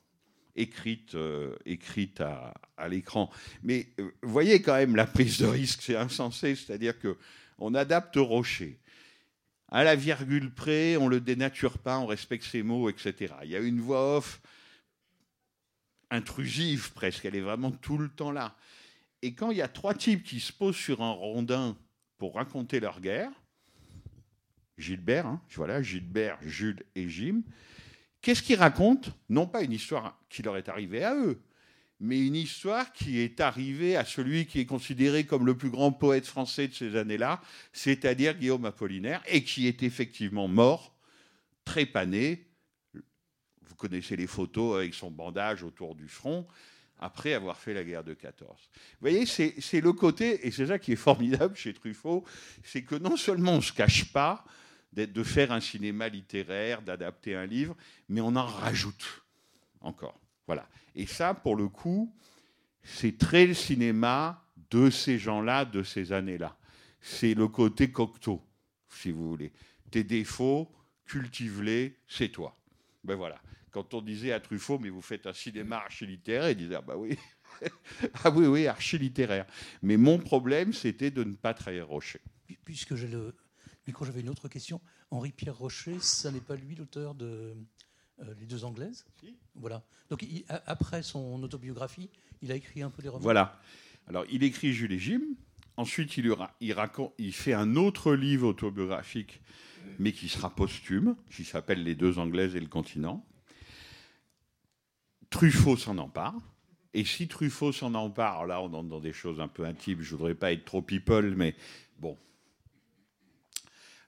écrite, euh, écrite à, à l'écran. Mais euh, vous voyez quand même la prise de risque, c'est insensé, c'est-à-dire que on adapte Rocher. À la virgule près, on le dénature pas, on respecte ses mots, etc. Il y a une voix off intrusive presque, elle est vraiment tout le temps là. Et quand il y a trois types qui se posent sur un rondin pour raconter leur guerre, Gilbert, hein, voilà, Gilbert, Jules et Jim, Qu'est-ce qu'ils racontent? Non pas une histoire qui leur est arrivée à eux, mais une histoire qui est arrivée à celui qui est considéré comme le plus grand poète français de ces années-là, c'est-à-dire Guillaume Apollinaire, et qui est effectivement mort, trépané. Vous connaissez les photos avec son bandage autour du front, après avoir fait la guerre de 14. Vous voyez, c'est le côté, et c'est ça qui est formidable chez Truffaut, c'est que non seulement on ne se cache pas, de faire un cinéma littéraire, d'adapter un livre, mais on en rajoute encore. Voilà. Et ça, pour le coup, c'est très le cinéma de ces gens-là, de ces années-là. C'est le côté Cocteau, si vous voulez. Tes défauts, cultive-les, c'est toi. Ben voilà. Quand on disait à Truffaut, mais vous faites un cinéma archi-littéraire, il disait, ah bah oui, [LAUGHS] ah oui, oui, archi-littéraire. Mais mon problème, c'était de ne pas trahir Rocher. Pu- Puisque j'ai le micro, j'avais une autre question. Henri-Pierre Rocher, ça n'est pas lui l'auteur de euh, Les deux Anglaises? Si. Voilà. Donc il- après son autobiographie, il a écrit un peu des romans? Voilà. Alors, il écrit Jules et Jim. Ensuite, il, raconte, il fait un autre livre autobiographique, mais qui sera posthume, qui s'appelle Les deux Anglaises et le continent. Truffaut s'en empare. Et si Truffaut s'en empare, là, on entre dans des choses un peu intimes. Je voudrais pas être trop people, mais bon,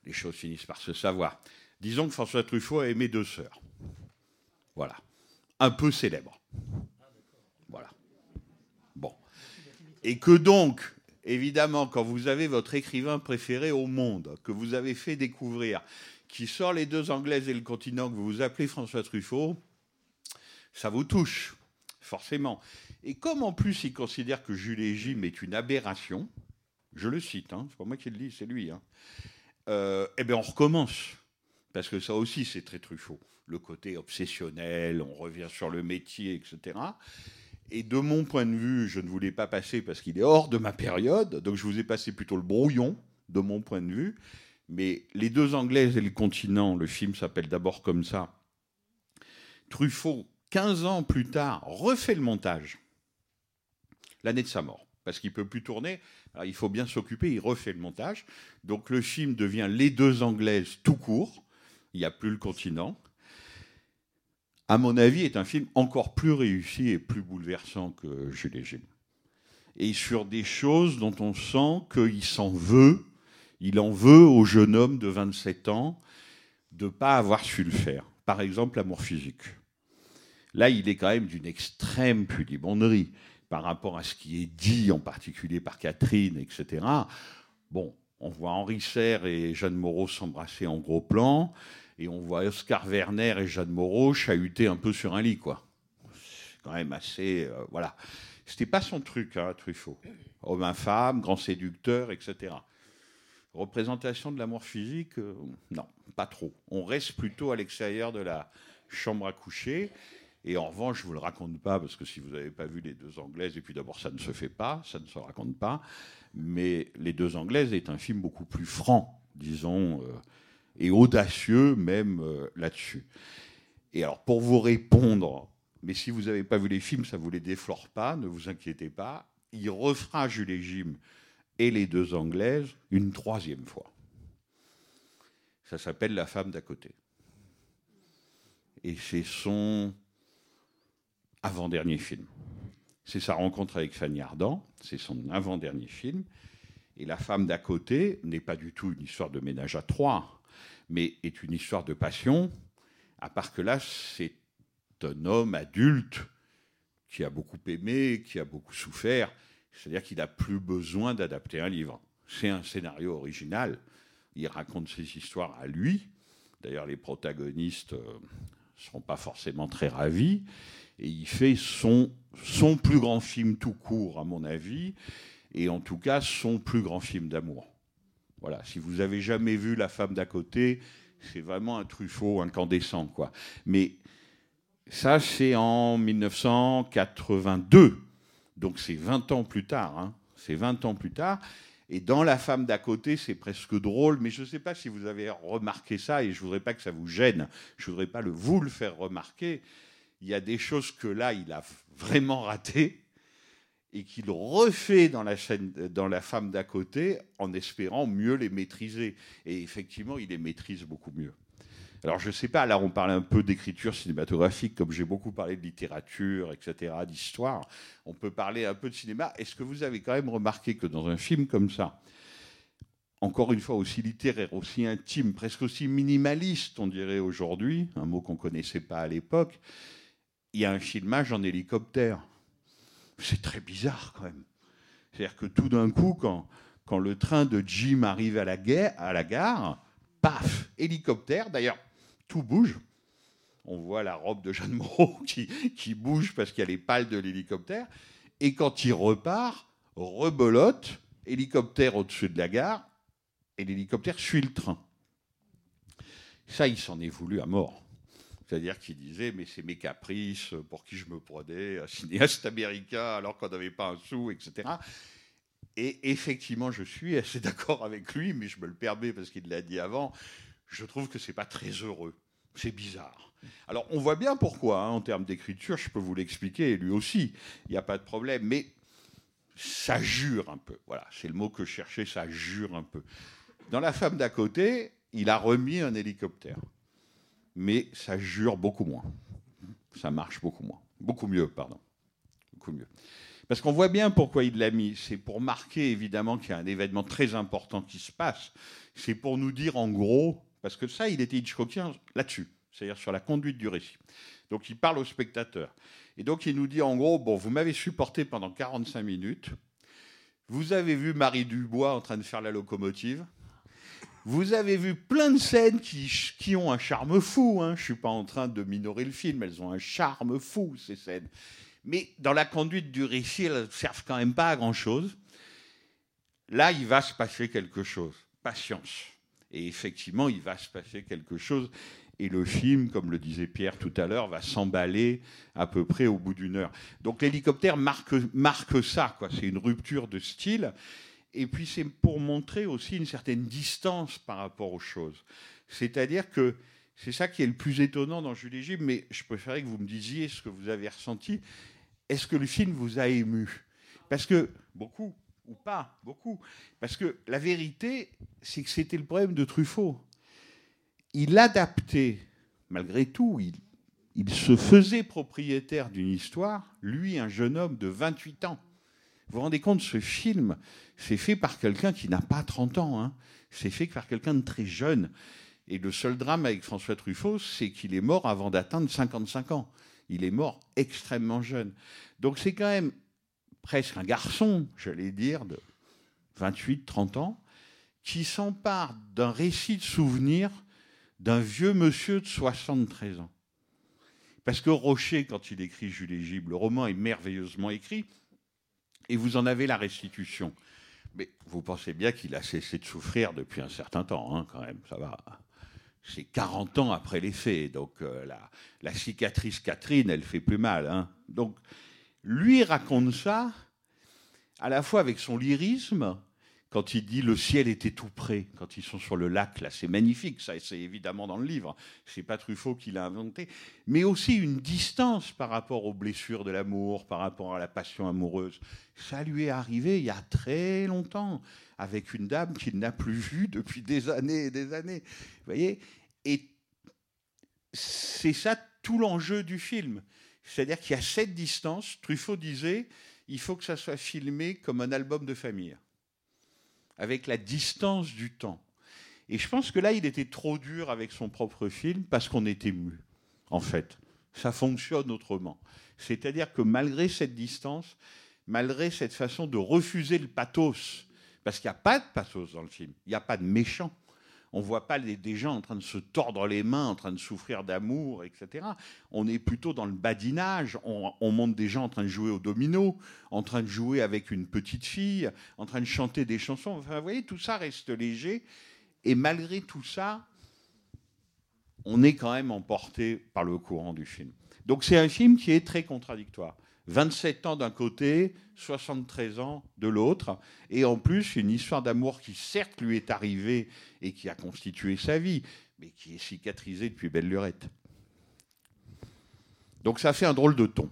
les choses finissent par se savoir. Disons que François Truffaut a aimé deux sœurs. Voilà. Un peu célèbres. Voilà. Bon. Et que donc, évidemment, quand vous avez votre écrivain préféré au monde, que vous avez fait découvrir, qui sort les deux Anglaises et le continent, que vous vous appelez François Truffaut, ça vous touche, forcément. Et comme en plus il considère que Jules et Jim est une aberration, je le cite, hein, c'est pas moi qui le dis, c'est lui, hein, euh, eh bien on recommence. Parce que ça aussi, c'est très Truffaut. Le côté obsessionnel, on revient sur le métier, etc. Et de mon point de vue, je ne voulais pas passer parce qu'il est hors de ma période, donc je vous ai passé plutôt le brouillon, de mon point de vue. Mais Les deux Anglaises et le continent, le film s'appelle d'abord comme ça. Truffaut, 15 ans plus tard, refait le montage. L'année de sa mort. Parce qu'il ne peut plus tourner, il faut bien s'occuper, il refait le montage. Donc le film devient Les deux Anglaises tout court. Il n'y a plus le continent à mon avis, est un film encore plus réussi et plus bouleversant que Jules et Jim. Et sur des choses dont on sent qu'il s'en veut, il en veut au jeune homme de 27 ans de ne pas avoir su le faire. Par exemple, l'amour physique. Là, il est quand même d'une extrême pudibonderie par rapport à ce qui est dit, en particulier par Catherine, etc. Bon, on voit Henri Serre et Jeanne Moreau s'embrasser en gros plan et on voit Oscar Werner et Jeanne Moreau chahuter un peu sur un lit, quoi. C'est quand même assez, euh, voilà. C'était pas son truc, hein, Truffaut. Homme-femme, grand séducteur, etc. Représentation de l'amour physique, euh, non, pas trop. On reste plutôt à l'extérieur de la chambre à coucher. Et en revanche, je ne vous le raconte pas, parce que si vous n'avez pas vu les deux Anglaises, et puis d'abord, ça ne se fait pas, ça ne se raconte pas, mais Les deux Anglaises est un film beaucoup plus franc, disons, euh, et audacieux même euh, là-dessus. Et alors, pour vous répondre, mais si vous n'avez pas vu les films, ça ne vous les déflore pas, ne vous inquiétez pas, il refera Jules Jim et les deux Anglaises une troisième fois. Ça s'appelle La femme d'à côté. Et c'est son avant-dernier film. C'est sa rencontre avec Fanny Ardant, c'est son avant-dernier film. Et La femme d'à côté n'est pas du tout une histoire de ménage à trois, mais est une histoire de passion, à part que là, c'est un homme adulte qui a beaucoup aimé, qui a beaucoup souffert, c'est-à-dire qu'il n'a plus besoin d'adapter un livre. C'est un scénario original, il raconte ses histoires à lui, d'ailleurs les protagonistes ne seront pas forcément très ravis, et il fait son, son plus grand film tout court, à mon avis, et en tout cas son plus grand film d'amour. Voilà, si vous avez jamais vu La femme d'à côté, c'est vraiment un Truffaut incandescent, quoi. Mais ça, c'est en 1982, donc c'est 20 ans plus tard. Hein. C'est 20 ans plus tard. Et dans La femme d'à côté, c'est presque drôle, mais je ne sais pas si vous avez remarqué ça, et je ne voudrais pas que ça vous gêne, je ne voudrais pas vous le faire remarquer il y a des choses que là, il a vraiment raté et qu'il refait dans la, dans la femme d'à côté en espérant mieux les maîtriser. Et effectivement, il les maîtrise beaucoup mieux. Alors je ne sais pas, là on parle un peu d'écriture cinématographique, comme j'ai beaucoup parlé de littérature, etc., d'histoire, on peut parler un peu de cinéma. Est-ce que vous avez quand même remarqué que dans un film comme ça, encore une fois aussi littéraire, aussi intime, presque aussi minimaliste, on dirait aujourd'hui, un mot qu'on ne connaissait pas à l'époque, il y a un filmage en hélicoptère. C'est très bizarre quand même. C'est-à-dire que tout d'un coup, quand, quand le train de Jim arrive à la, gare, à la gare, paf, hélicoptère. D'ailleurs, tout bouge. On voit la robe de Jeanne Moreau [LAUGHS] qui, bouge parce a les pales de l'hélicoptère. Et quand il repart, rebolote, hélicoptère au-dessus de la gare, et l'hélicoptère suit le train. Ça, il s'en est voulu à mort. C'est-à-dire qu'il disait, mais c'est mes caprices, pour qui je me prenais, un cinéaste américain alors qu'on n'avait pas un sou, etc. Et effectivement, je suis assez [LAUGHS] d'accord avec lui, mais je me le permets parce qu'il l'a dit avant. Je trouve que c'est pas très heureux. C'est bizarre. Alors, on voit bien pourquoi, hein, en termes d'écriture, je peux vous l'expliquer, lui aussi, il n'y a pas de problème, mais ça jure un peu. Voilà, c'est le mot que je cherchais, ça jure un peu. Dans La femme d'à côté, il a remis un hélicoptère mais ça jure beaucoup moins. Ça marche beaucoup moins. Beaucoup mieux, pardon. Beaucoup mieux. Parce qu'on voit bien pourquoi il l'a mis. C'est pour marquer évidemment qu'il y a un événement très important qui se passe. C'est pour nous dire en gros, parce que ça, il était Hitchcockien là-dessus, c'est-à-dire sur la conduite du récit. Donc il parle au spectateur. Et donc il nous dit en gros, bon, vous m'avez supporté pendant 45 minutes. Vous avez vu Marie Dubois en train de faire la locomotive. Vous avez vu plein de scènes qui, ont un charme fou. Hein. Je ne suis pas en train de minorer le film, elles ont un charme fou, ces scènes. Mais dans la conduite du récit, elles ne servent quand même pas à grand-chose. Là, il va se passer quelque chose. Patience. Et effectivement, il va se passer quelque chose. Et le film, comme le disait Pierre tout à l'heure, va s'emballer à peu près au bout d'une heure. Donc l'hélicoptère marque, ça, quoi. C'est une rupture de style. Et puis c'est pour montrer aussi une certaine distance par rapport aux choses. C'est-à-dire que c'est ça qui est le plus étonnant dans Jules Gilles, mais je préférais que vous me disiez ce que vous avez ressenti. Est-ce que le film vous a ému? Parce que, beaucoup, ou pas, beaucoup. Parce que la vérité, c'est que c'était le problème de Truffaut. Il adaptait, malgré tout, il, se faisait propriétaire d'une histoire, lui, un jeune homme de 28 ans. Vous vous rendez compte, ce film, c'est fait par quelqu'un qui n'a pas 30 ans. Hein. C'est fait par quelqu'un de très jeune. Et le seul drame avec François Truffaut, c'est qu'il est mort avant d'atteindre 55 ans. Il est mort extrêmement jeune. Donc c'est quand même presque un garçon, j'allais dire, de 28, 30 ans, qui s'empare d'un récit de souvenir d'un vieux monsieur de 73 ans. Parce que Rocher, quand il écrit Jules et le roman est merveilleusement écrit, et vous en avez la restitution. Mais vous pensez bien qu'il a cessé de souffrir depuis un certain temps, hein, quand même, ça va. c'est 40 ans après les faits. Donc euh, la, la cicatrice Catherine, elle fait plus mal. hein. Donc lui raconte ça à la fois avec son lyrisme, quand il dit le ciel était tout près, quand ils sont sur le lac, là, c'est magnifique, ça, c'est évidemment dans le livre, c'est pas Truffaut qui l'a inventé, mais aussi une distance par rapport aux blessures de l'amour, par rapport à la passion amoureuse. Ça lui est arrivé il y a très longtemps, avec une dame qu'il n'a plus vue depuis des années et des années. Vous voyez Et c'est ça tout l'enjeu du film. C'est-à-dire qu'il y a cette distance. Truffaut disait il faut que ça soit filmé comme un album de famille, avec la distance du temps. Et je pense que là, il était trop dur avec son propre film parce qu'on était mu, en fait. Ça fonctionne autrement. C'est-à-dire que malgré cette distance, malgré cette façon de refuser le pathos, parce qu'il n'y a pas de pathos dans le film, il n'y a pas de méchant. On ne voit pas les- des gens en train de se tordre les mains, en train de souffrir d'amour, etc. On est plutôt dans le badinage. On, on montre des gens en train de jouer au domino, en train de jouer avec une petite fille, en train de chanter des chansons. Enfin, vous voyez, tout ça reste léger. Et malgré tout ça, on est quand même emporté par le courant du film. Donc c'est un film qui est très contradictoire. 27 ans d'un côté, 73 ans de l'autre, et en plus une histoire d'amour qui certes lui est arrivée et qui a constitué sa vie, mais qui est cicatrisée depuis belle lurette. Donc ça fait un drôle de ton.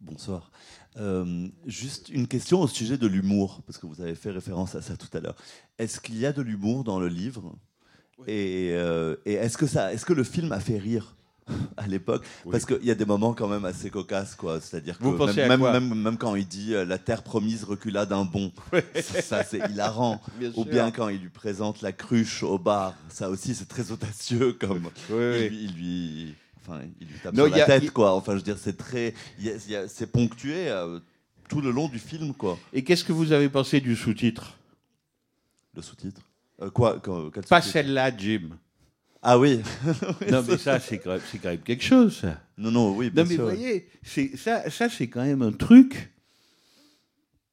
Bonsoir. Euh, juste une question au sujet de l'humour, parce que vous avez fait référence à ça tout à l'heure. Est-ce qu'il y a de l'humour dans le livre? Et, euh, et est-ce que, ça, est-ce que le film a fait rire? À l'époque Oui. Parce qu'il y a des moments quand même assez cocasses, quoi. C'est-à-dire que Vous pensez même, à même, quoi même- même quand il dit euh, la terre promise recula d'un bond, [LAUGHS] ça, ça, c'est hilarant. [LAUGHS] Bien Ou sûr. bien quand il lui présente la cruche au bar, ça aussi c'est très audacieux comme Oui, il, lui- il lui, enfin, il lui tape Non, sur la a- tête, quoi. Enfin, je veux dire, c'est très, c'est ponctué euh, tout le long du film, quoi. Et qu'est-ce que vous avez pensé du sous-titre? Le sous-titre? Euh, quoi Pas celle-là, Jim. Ah oui. [LAUGHS] Non, mais ça, c'est quand, même- c'est quand même quelque chose, ça. Non, non, oui. Bien Non, mais sûr. vous voyez, ça, ça c'est quand même un truc.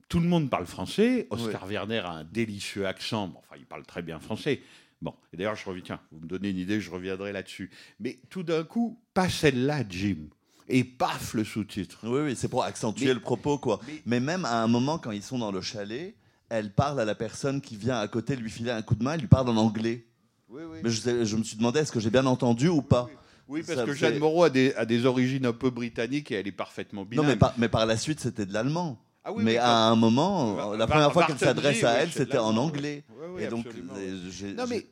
Tout le monde parle français. Oscar Werner a un délicieux accent. Bon, enfin, il parle très bien français. Bon, et d'ailleurs, je reviens. Tiens, vous me donnez une idée, je reviendrai là-dessus. Mais tout d'un coup, pas celle-là, Jim. Et paf, le sous-titre. Oui, oui, c'est pour accentuer Mais- le propos, quoi. mais- Mais... même à un moment, quand ils sont dans le chalet, elle parle à la personne qui vient à côté lui filer un coup de main, elle lui parle en anglais. Oui, oui. Mais je, me suis demandé, est-ce que j'ai bien entendu ou pas? Oui, parce Ça que fait- Jeanne Moreau a des, a des origines un peu britanniques et elle est parfaitement Non, bilingue. mais par, mais par la suite, c'était de l'allemand. Ah oui, mais oui, à un moment, Var- la première fois qu'elle s'adresse à elle, c'était en anglais. oui. Oui, oui, Et donc, euh, Non, mais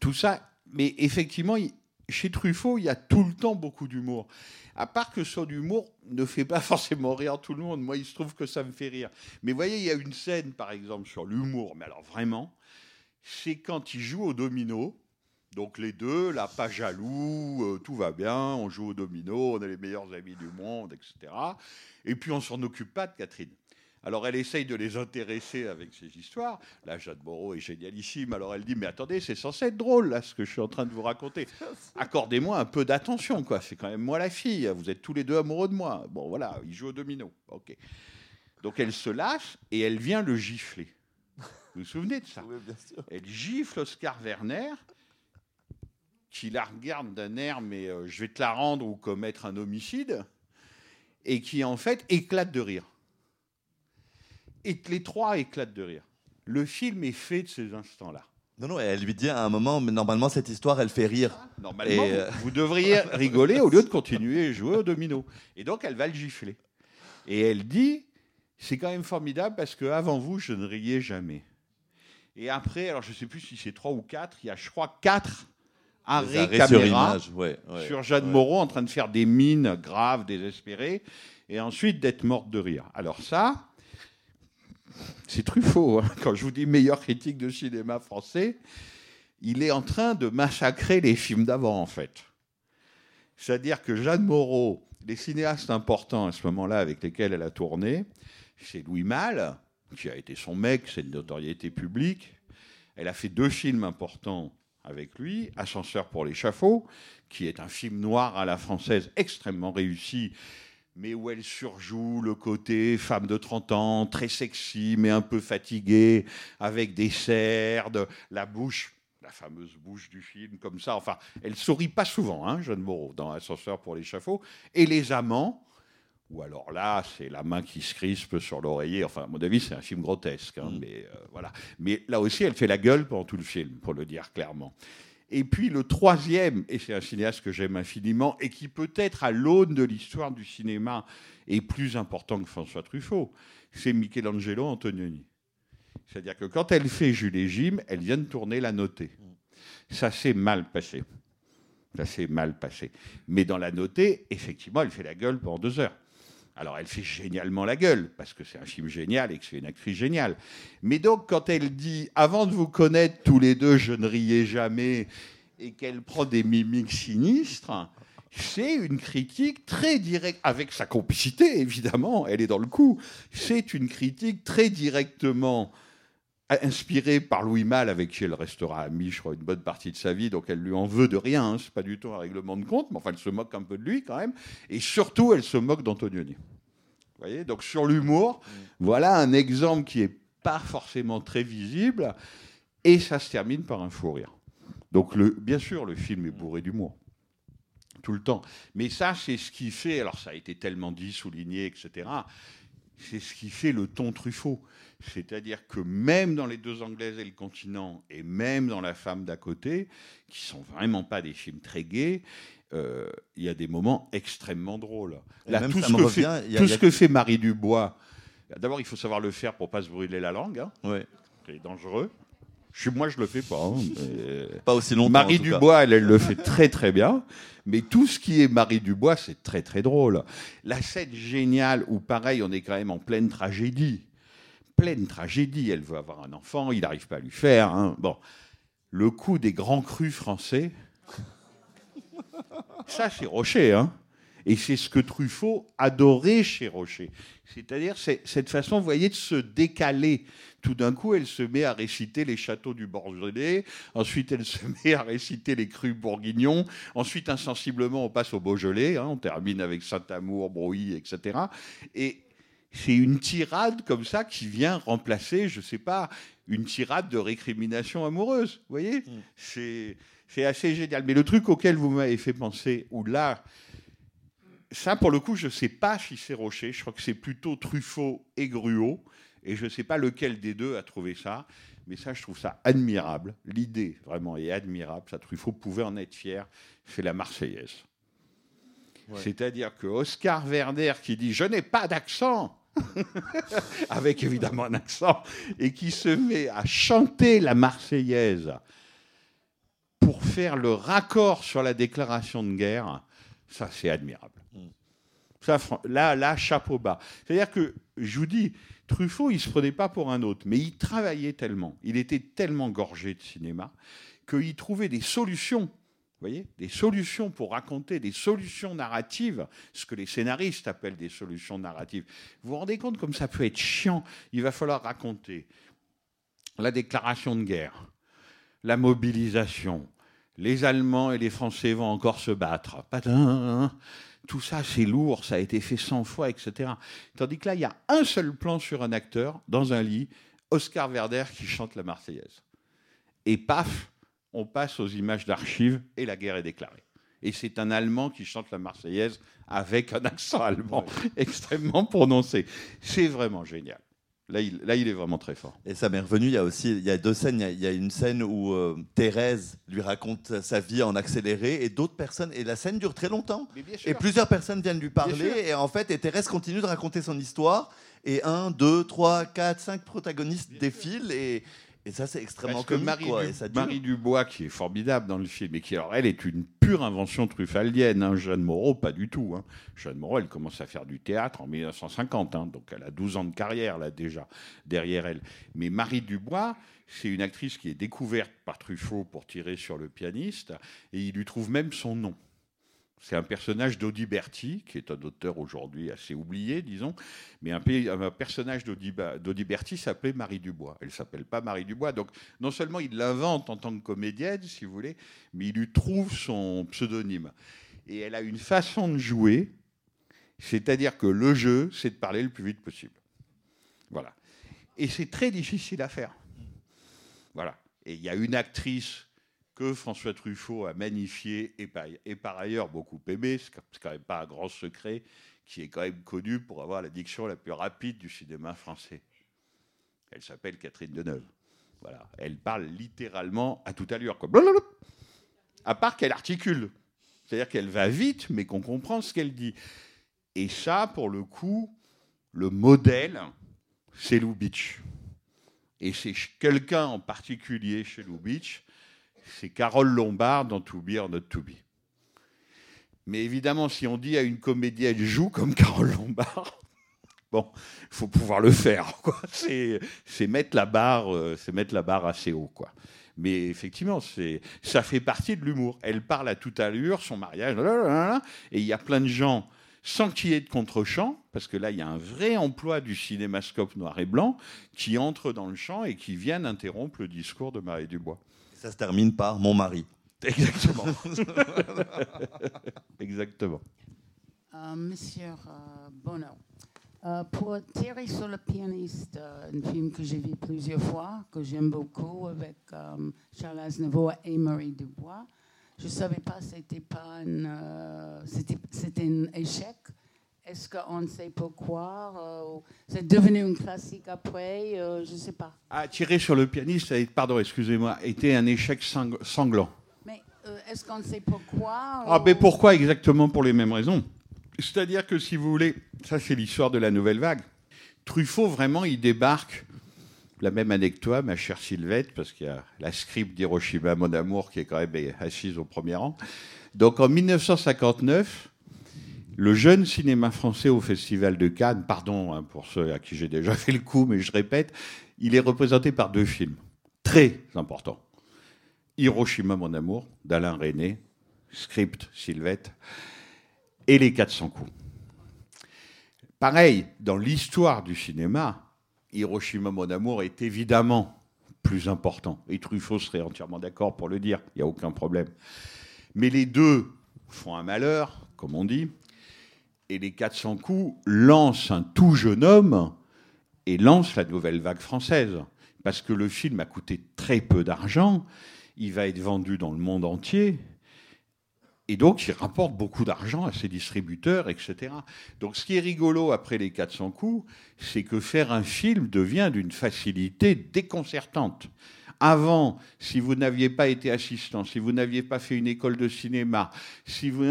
tout ça, mais effectivement, chez Truffaut, il y a tout le temps beaucoup d'humour. À part que son humour ne fait pas [LAUGHS] forcément rire tout le monde. Moi, il se trouve que ça me fait rire. Mais vous voyez, il y a une scène, par exemple, sur l'humour, mais alors vraiment, c'est quand il joue au domino. Donc les deux, là, pas jaloux, euh, tout va bien, on joue au domino, on est les meilleurs amis du monde, etc. Et puis on s'en occupe pas de Catherine. Alors elle essaye de les intéresser avec ses histoires. Là, Jeanne Moreau est génialissime. Alors elle dit Mais attendez, c'est censé être drôle, là, ce que je suis en train de vous raconter. Accordez-moi un peu d'attention, quoi. C'est quand même moi la fille. Vous êtes tous les deux amoureux de moi. Bon, voilà, il joue au domino. OK. Donc elle se lâche et elle vient le gifler. Vous vous souvenez de ça Oui, bien sûr. Elle gifle Oscar Werner, qui la regarde d'un air, mais euh, je vais te la rendre ou commettre un homicide, et qui en fait éclate de rire. Et les trois éclatent de rire. Le film est fait de ces instants-là. Non, non, elle lui dit à un moment, mais normalement, cette histoire, elle fait rire. Normalement, Et, euh, vous, vous devriez rigoler au lieu de continuer à jouer au domino. Et donc, elle va le gifler. Et elle dit, c'est quand même formidable parce que avant vous, je ne riais jamais. Et après, alors je ne sais plus si c'est trois ou quatre, il y a, je crois, quatre arrêts sur caméra image, ouais, ouais, sur Jeanne ouais. Moreau en train de faire des mines graves, désespérées, et ensuite d'être morte de rire. Alors ça, c'est Truffaut. hein. [LAUGHS] Quand je vous dis meilleur critique de cinéma français, il est en train de massacrer les films d'avant, en fait. C'est-à-dire que Jeanne Moreau, les cinéastes importants à ce moment-là avec lesquels elle a tourné, c'est Louis Malle, qui a été son mec, c'est une notoriété publique. Elle a fait deux films importants avec lui, Ascenseur pour l'échafaud, qui est un film noir à la française extrêmement réussi, mais où elle surjoue le côté femme de 30 ans, très sexy, mais un peu fatiguée, avec des cernes, la bouche, la fameuse bouche du film, comme ça. Enfin, elle sourit pas souvent, hein, Jeanne Moreau, dans Ascenseur pour l'échafaud. Et les amants, ou alors là, c'est la main qui se crispe sur l'oreiller. Enfin, à mon avis, c'est un film grotesque. hein, mais, euh, voilà. mais là aussi, elle fait la gueule pendant tout le film, pour le dire clairement. Et puis le troisième, et c'est un cinéaste que j'aime infiniment, et qui peut-être à l'aune de l'histoire du cinéma est plus important que François Truffaut, c'est Michelangelo Antonioni. C'est-à-dire que quand elle fait Jules et Jim, elle vient de tourner La Notée. Ça s'est mal passé. Ça s'est mal passé. Mais dans La Notée, effectivement, elle fait la gueule pendant deux heures. Alors, elle fait génialement la gueule, parce que c'est un film génial et que c'est une actrice géniale. Mais donc, quand elle dit Avant de vous connaître tous les deux, je ne riais jamais, et qu'elle prend des mimiques sinistres, c'est une critique très directe, avec sa complicité, évidemment, elle est dans le coup. C'est une critique très directement inspirée par Louis Malle, avec qui elle restera amie, je crois, une bonne partie de sa vie, donc elle lui en veut de rien, hein, c'est pas du tout un règlement de compte, mais enfin, elle se moque un peu de lui quand même, et surtout, elle se moque d'Antonioni. Donc sur l'humour, voilà un exemple qui est pas forcément très visible, et ça se termine par un fou rire. Donc, bien sûr, le film est bourré d'humour tout le temps. Mais ça, c'est ce qui fait, alors ça a été tellement dit, souligné, etc., c'est ce qui fait le ton Truffaut. C'est-à-dire que même dans Les Deux Anglaises et le continent, et même dans La femme d'à côté, qui sont vraiment pas des films très euh, il y a des moments extrêmement drôles. Et Là, même, tout, ce que, revient, fait, a- tout il y a- ce que fait Marie Dubois, d'abord, il faut savoir le faire pour pas se brûler la langue. hein. Ouais. C'est dangereux. Je, suis- moi, je le fais pas. hein, mais- [LAUGHS] Pas aussi longtemps. Marie. Dubois, elle, elle le fait très très bien. Mais tout ce qui est Marie Dubois, c'est très très drôle. La scène géniale où, pareil, on est quand même en pleine tragédie. Pleine tragédie. Elle veut avoir un enfant, il n'arrive pas à lui faire. hein. Bon. Le coup des grands crus français, ça c'est Rocher. Hein. Et c'est ce que Truffaut adorait chez Rocher. C'est-à-dire c'est- cette façon, vous voyez, de se décaler. Tout d'un coup, elle se met à réciter les châteaux du Bordelais. Ensuite, elle se met à réciter les crus bourguignons. Ensuite, insensiblement, on passe au Beaujolais. hein. on termine avec Saint-Amour, Brouilly, etc. Et c'est une tirade comme ça qui vient remplacer, je ne sais pas, une tirade de récrimination amoureuse. Vous voyez? C'est c'est assez génial. Mais le truc auquel vous m'avez fait penser, où là, ça, pour le coup, je ne sais pas si c'est Rocher. Je crois que c'est plutôt Truffaut et Gruau. Et je ne sais pas lequel des deux a trouvé ça. Mais ça, je trouve ça admirable. L'idée, vraiment, est admirable. Ça, Truffaut pouvait en être fier. C'est la Marseillaise. C'est-à-dire que Oscar Werner qui dit Je n'ai pas d'accent [LAUGHS] avec évidemment un accent, et qui se met à chanter la Marseillaise pour faire le raccord sur la déclaration de guerre, ça c'est admirable. Ça, fran- là, là, chapeau bas. C'est-à-dire que, je vous dis, Truffaut, il ne se prenait pas pour un autre, mais il travaillait tellement, il était tellement gorgé de cinéma, qu'il trouvait des solutions, vous voyez, des solutions pour raconter, des solutions narratives, ce que les scénaristes appellent des solutions narratives. Vous vous rendez compte comme ça peut être chiant Il va falloir raconter la déclaration de guerre, la mobilisation, les Allemands et les Français vont encore se battre. Patin, tout ça, c'est lourd, ça a été fait 100 fois, etc. Tandis que là, il y a un seul plan sur un acteur, dans un lit, Oscar Werder qui chante la Marseillaise. Et paf, on passe aux images d'archives et la guerre est déclarée. Et c'est un Allemand qui chante la Marseillaise avec un accent allemand [LAUGHS] extrêmement prononcé. C'est vraiment génial. Là il, là, il est vraiment très fort. Et ça m'est revenu, il y a aussi il y a deux scènes. Il y a, il y a une scène où euh, Thérèse lui raconte sa vie en accéléré et d'autres personnes. Et la scène dure très longtemps. Et plusieurs personnes viennent lui parler. Et en fait, et Thérèse continue de raconter son histoire. Et un, deux, trois, quatre, cinq protagonistes défilent. Et, et ça, c'est extrêmement comique. Marie, quoi, Du- et ça dure. Marie Dubois, qui est formidable dans le film, et qui, alors, elle est une pure invention truffaldienne. Hein. Jeanne Moreau, pas du tout. hein. Jeanne Moreau, elle commence à faire du théâtre en 1950, hein. donc elle a 12 ans de carrière, là, déjà, derrière elle. Mais Marie Dubois, c'est une actrice qui est découverte par Truffaut pour tirer sur le pianiste, et il lui trouve même son nom. C'est un personnage d'Audiberti, qui est un auteur aujourd'hui assez oublié, disons, mais un, pe- un personnage d'Audiba- d'Audiberti s'appelait Marie Dubois. Elle s'appelle pas Marie Dubois. Donc, non seulement il l'invente en tant que comédienne, si vous voulez, mais il lui trouve son pseudonyme. Et elle a une façon de jouer, c'est-à-dire que le jeu, c'est de parler le plus vite possible. Voilà. Et c'est très difficile à faire. Voilà. Et il y a une actrice que François Truffaut a magnifié et par, ailleurs beaucoup aimé, c'est quand même pas un grand secret, qui est quand même connu pour avoir la diction la plus rapide du cinéma français. Elle s'appelle Catherine Deneuve. Voilà, elle parle littéralement à toute allure. À part qu'elle articule, c'est-à-dire qu'elle va vite, mais qu'on comprend ce qu'elle dit. Et ça, pour le coup, le modèle, c'est Lou Beach. Et c'est quelqu'un en particulier chez Lou Beach, c'est Carole Lombard dans To Be or Not To Be. Mais évidemment, si on dit à une comédienne joue comme [LAUGHS] Carole Lombard, bon, il faut pouvoir le faire. C'est mettre la barre, euh, c'est mettre la barre assez haut, quoi. Mais effectivement, ça fait partie de l'humour. Elle parle à toute allure, son mariage, et il y a plein de gens sans qu'il y ait de contre-champ, parce que là, il y a un vrai emploi du cinémascope noir et blanc qui entre dans le champ et qui viennent interrompre le discours de Marie Dubois. Ça se termine par mon mari. [LAUGHS] Exactement. [LAUGHS] Exactement. Euh, Monsieur euh, Bono, euh, pour tirer sur le pianiste, euh, un film que j'ai vu plusieurs fois, que j'aime beaucoup, avec euh, Charles Aznavour et Marie Dubois, je ne savais pas c'était pas un, c'était, c'était un échec. Est-ce qu'on ne sait pourquoi euh, C'est devenu un classique après euh, Je ne sais pas. Ah, tirer sur le pianiste, pardon, excusez-moi, a été un échec sang- sanglant. Mais euh, est-ce qu'on sait pourquoi Ah, ou- mais pourquoi exactement Pour les mêmes raisons? C'est-à-dire que si vous voulez, ça c'est l'histoire de la nouvelle vague. Truffaut, vraiment, il débarque la même année que toi, ma chère Sylvette, parce qu'il y a la script d'Hiroshima, mon amour, qui est quand même assise au premier rang. Donc en 1959, le jeune cinéma français au Festival de Cannes, pardon hein, pour ceux à qui j'ai déjà [LAUGHS] fait le coup, mais je répète, il est représenté par deux films très importants. Hiroshima, mon amour, d'Alain René, script Sylvette, et Les 400 coups. Pareil, dans l'histoire du cinéma, Hiroshima, mon amour est évidemment plus important. Et Truffaut serait entièrement d'accord pour le dire, il n'y a aucun problème. Mais les deux font un malheur, comme on dit, et les 400 coups lancent un tout jeune homme et lancent la nouvelle vague française. Parce que le film a coûté très peu d'argent, il va être vendu dans le monde entier, et donc il rapporte beaucoup d'argent à ses distributeurs, etc. Donc ce qui est rigolo après les 400 coups, c'est que faire un film devient d'une facilité déconcertante. Avant, si vous n'aviez pas été assistant, si vous n'aviez pas fait une école de cinéma, si vous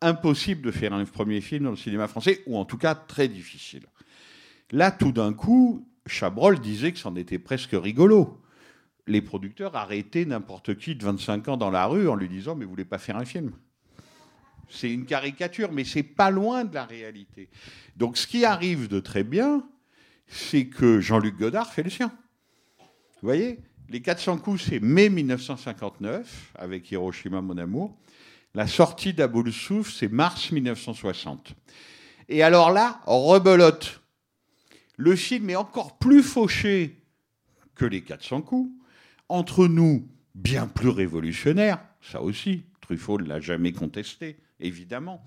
impossible de faire un premier film dans le cinéma français, ou en tout cas très difficile. Là, tout d'un coup, Chabrol disait que c'en était presque rigolo. Les producteurs arrêtaient n'importe qui de 25 ans dans la rue en lui disant Mais vous voulez pas faire un film? C'est une caricature, mais c'est pas loin de la réalité. Donc, ce qui arrive de très bien, c'est que Jean-Luc Godard fait le sien. Vous voyez? Les 400 coups, c'est mai 1959, avec Hiroshima, mon amour. La sortie d'Aboul Souf, c'est mars 1960. Et alors là, rebelote. Le film est encore plus fauché que les 400 coups. Entre nous, bien plus révolutionnaire, ça aussi, Truffaut ne l'a jamais contesté, évidemment.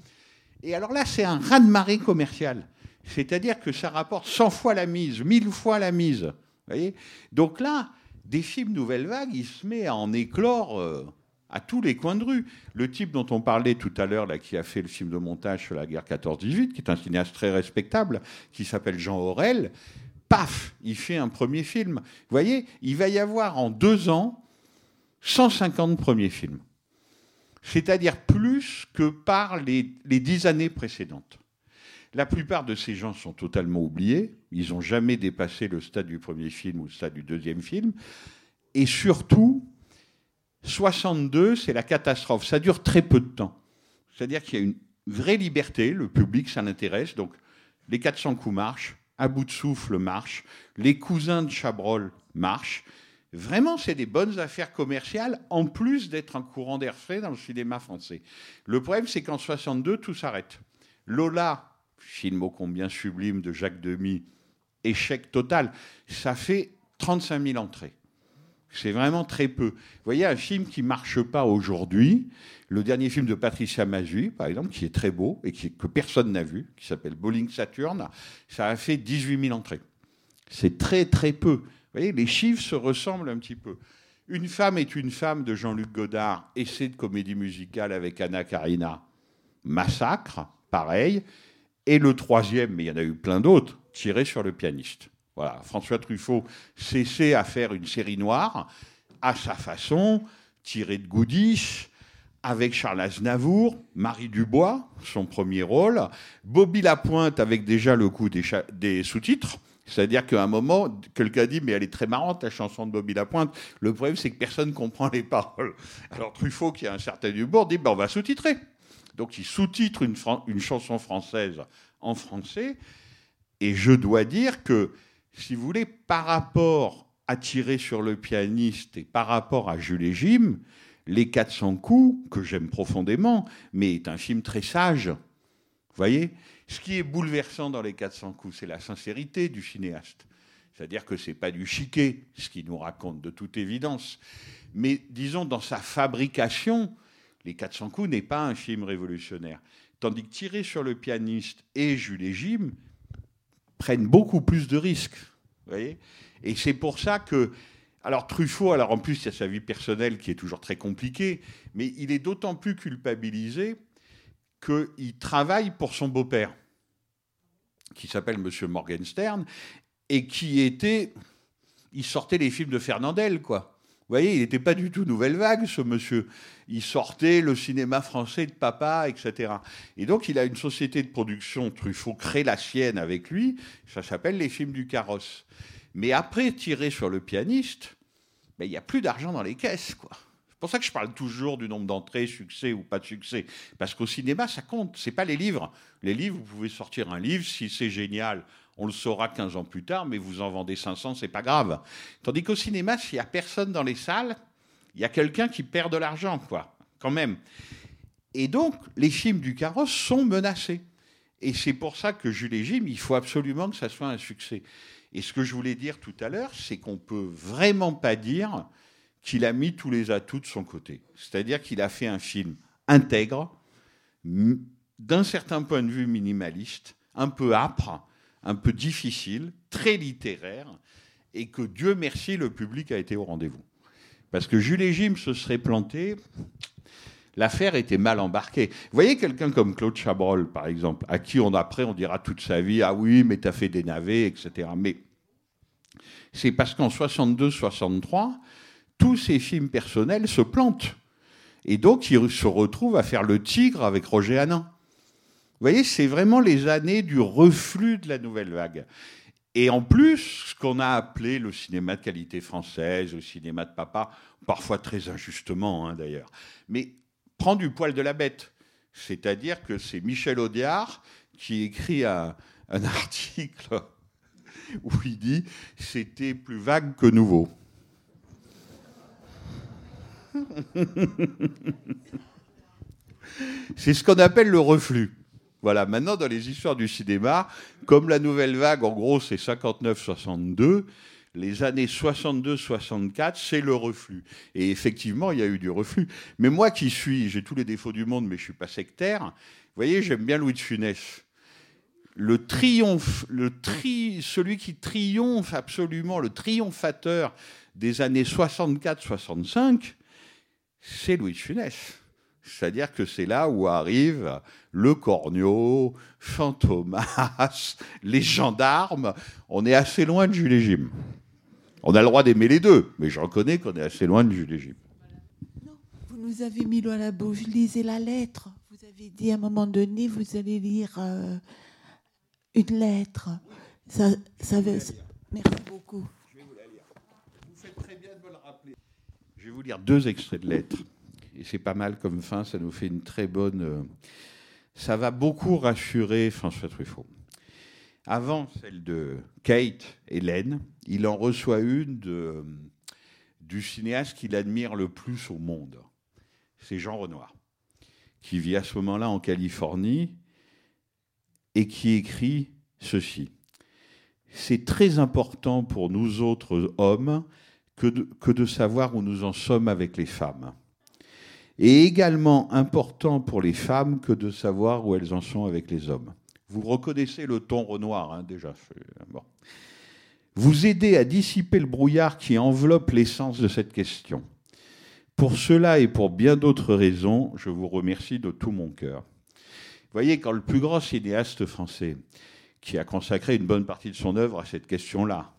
Et alors là, c'est un raz-de-marée commercial. C'est-à-dire que ça rapporte 100 fois la mise, 1000 fois la mise. Voyez? Donc là, des films Nouvelle Vague, il se met à en éclore euh, à tous les coins de rue. Le type dont on parlait tout à l'heure, là, qui a fait le film de montage sur la guerre 14-18, qui est un cinéaste très respectable, qui s'appelle Jean Aurel, paf, il fait un premier film. Vous voyez, il va y avoir en deux ans 150 premiers films. C'est-à-dire plus que par les, les dix années précédentes. La plupart de ces gens sont totalement oubliés. Ils n'ont jamais dépassé le stade du premier film ou le stade du deuxième film. Et surtout, 62, c'est la catastrophe. Ça dure très peu de temps. C'est-à-dire qu'il y a une vraie liberté, le public, ça l'intéresse. Donc, les 400 coups marchent, à bout de souffle marche, les cousins de Chabrol marchent. Vraiment, c'est des bonnes affaires commerciales, en plus d'être un courant d'air frais dans le cinéma français. Le problème, c'est qu'en 62, tout s'arrête. Lola, film ô combien sublime de Jacques Demy, échec total. Ça fait 35 000 entrées. C'est vraiment très peu. Vous voyez, un film qui marche pas aujourd'hui, le dernier film de Patricia Mazui, par exemple, qui est très beau et que personne n'a vu, qui s'appelle Bowling Saturn, ça a fait 18 000 entrées. C'est très très peu. Vous voyez, les chiffres se ressemblent un petit peu. Une femme est une femme de Jean-Luc Godard, essai de comédie musicale avec Anna Karina, Massacre, pareil. Et le troisième, mais il y en a eu plein d'autres, tiré sur le pianiste. Voilà, François Truffaut cessait à faire une série noire à sa façon, tiré de Goodies, avec Charles Aznavour, Marie Dubois, son premier rôle, Bobby Lapointe avec déjà le coup des, sous-titres. C'est-à-dire qu'à un moment, quelqu'un dit Mais elle est très marrante, la chanson de Bobby Lapointe. Le problème, c'est que personne ne comprend les paroles. Alors Truffaut, qui a un certain humour, dit ben, On va sous-titrer. Donc il sous-titre une chanson française en français. Et je dois dire que, si vous voulez, par rapport à tirer sur le pianiste et par rapport à Jules et Jim, Les 400 coups, que j'aime profondément, mais est un film très sage. Vous voyez? Ce qui est bouleversant dans Les 400 coups, c'est la sincérité du cinéaste. C'est-à-dire que ce n'est pas du chiquet, ce qu'il nous raconte de toute évidence. Mais disons, dans sa fabrication, Les 400 coups n'est pas un film révolutionnaire. Tandis que Tirer sur le pianiste et Jules et Jim prennent beaucoup plus de risques. Vous voyez Et c'est pour ça que. Alors Truffaut, alors en plus, il y a sa vie personnelle qui est toujours très compliquée, mais il est d'autant plus culpabilisé qu'il travaille pour son beau-père, qui s'appelle Monsieur Morgenstern, et qui était. Il sortait les films de Fernandel, quoi. Vous voyez, il n'était pas du tout nouvelle vague, ce monsieur. Il sortait le cinéma français de papa, etc. Et donc, il a une société de production, Truffaut crée la sienne avec lui, ça s'appelle Les films du carrosse. Mais après, tirer sur le pianiste, ben, il n'y a plus d'argent dans les caisses, quoi. C'est pour ça que je parle toujours du nombre d'entrées, succès ou pas de succès. Parce qu'au cinéma, ça compte. C'est pas les livres. Les livres, vous pouvez sortir un livre, si c'est génial, on le saura 15 ans plus tard, mais vous en vendez 500, c'est pas grave. Tandis qu'au cinéma, s'il n'y a personne dans les salles, il y a quelqu'un qui perd de l'argent, quoi, quand même. Et donc, les films du carrosse sont menacés. Et c'est pour ça que Jules et Jim, il faut absolument que ça soit un succès. Et ce que je voulais dire tout à l'heure, c'est qu'on peut vraiment pas dire qu'il a mis tous les atouts de son côté. C'est-à-dire qu'il a fait un film intègre, d'un certain point de vue minimaliste, un peu âpre, un peu difficile, très littéraire, et que Dieu merci, le public a été au rendez-vous. Parce que Jules et Jim se seraient plantés, l'affaire était mal embarquée. Vous voyez quelqu'un comme Claude Chabrol, par exemple, à qui on après on dira toute sa vie, ah oui, mais t'as fait des navets, etc. Mais c'est parce qu'en 62-63, tous ces films personnels se plantent. Et donc, il se retrouve à faire le tigre avec Roger Hanin. Voyez, c'est vraiment les années du reflux de la nouvelle vague. Et en plus, ce qu'on a appelé le cinéma de qualité française, le cinéma de papa, parfois très injustement hein, d'ailleurs, mais prend du poil de la bête. C'est-à-dire que c'est Michel Audiard qui écrit un, un [LAUGHS] article où il dit c'était plus vague que nouveau. [LAUGHS] C'est ce qu'on appelle le reflux. Voilà, maintenant dans les histoires du cinéma, comme la nouvelle vague, en gros, c'est 59-62, les années 62-64, c'est le reflux. Et effectivement, il y a eu du reflux. Mais moi qui suis, j'ai tous les défauts du monde, mais je suis pas sectaire, vous voyez, j'aime bien Louis de Funès. Le triomphe, celui qui triomphe absolument, le triomphateur des années 64-65, c'est Louis de Funès. C'est-à-dire que c'est là où arrive le Cornio, Fantomas, [LAUGHS] les gendarmes. On est assez loin de Jules et Jim. On a le droit d'aimer les deux, mais je reconnais qu'on est assez loin de Jules et Jim. Vous nous avez mis l'eau à la bouche. Lisez la lettre. Vous avez dit à un moment donné, vous allez lire euh, une lettre. Ça, ça veut- Merci beaucoup. Vous faites très bien de me le rappeler. Je vais vous lire deux extraits de lettres. Et c'est pas mal comme fin, ça nous fait une très bonne. euh, Ça va beaucoup rassurer François Truffaut. Avant celle de Kate, Hélène, il en reçoit une de, du cinéaste qu'il admire le plus au monde. C'est Jean Renoir, qui vit à ce moment-là en Californie et qui écrit ceci. C'est très important pour nous autres hommes que de savoir où nous en sommes avec les femmes. Et également important pour les femmes que de savoir où elles en sont avec les hommes. Vous reconnaissez le ton Renoir, hein, déjà. c'est- Bon. vous aider à dissiper le brouillard qui enveloppe l'essence de cette question. Pour cela et pour bien d'autres raisons, je vous remercie de tout mon cœur. Vous voyez, quand le plus grand cinéaste français, qui a consacré une bonne partie de son œuvre à cette question-là,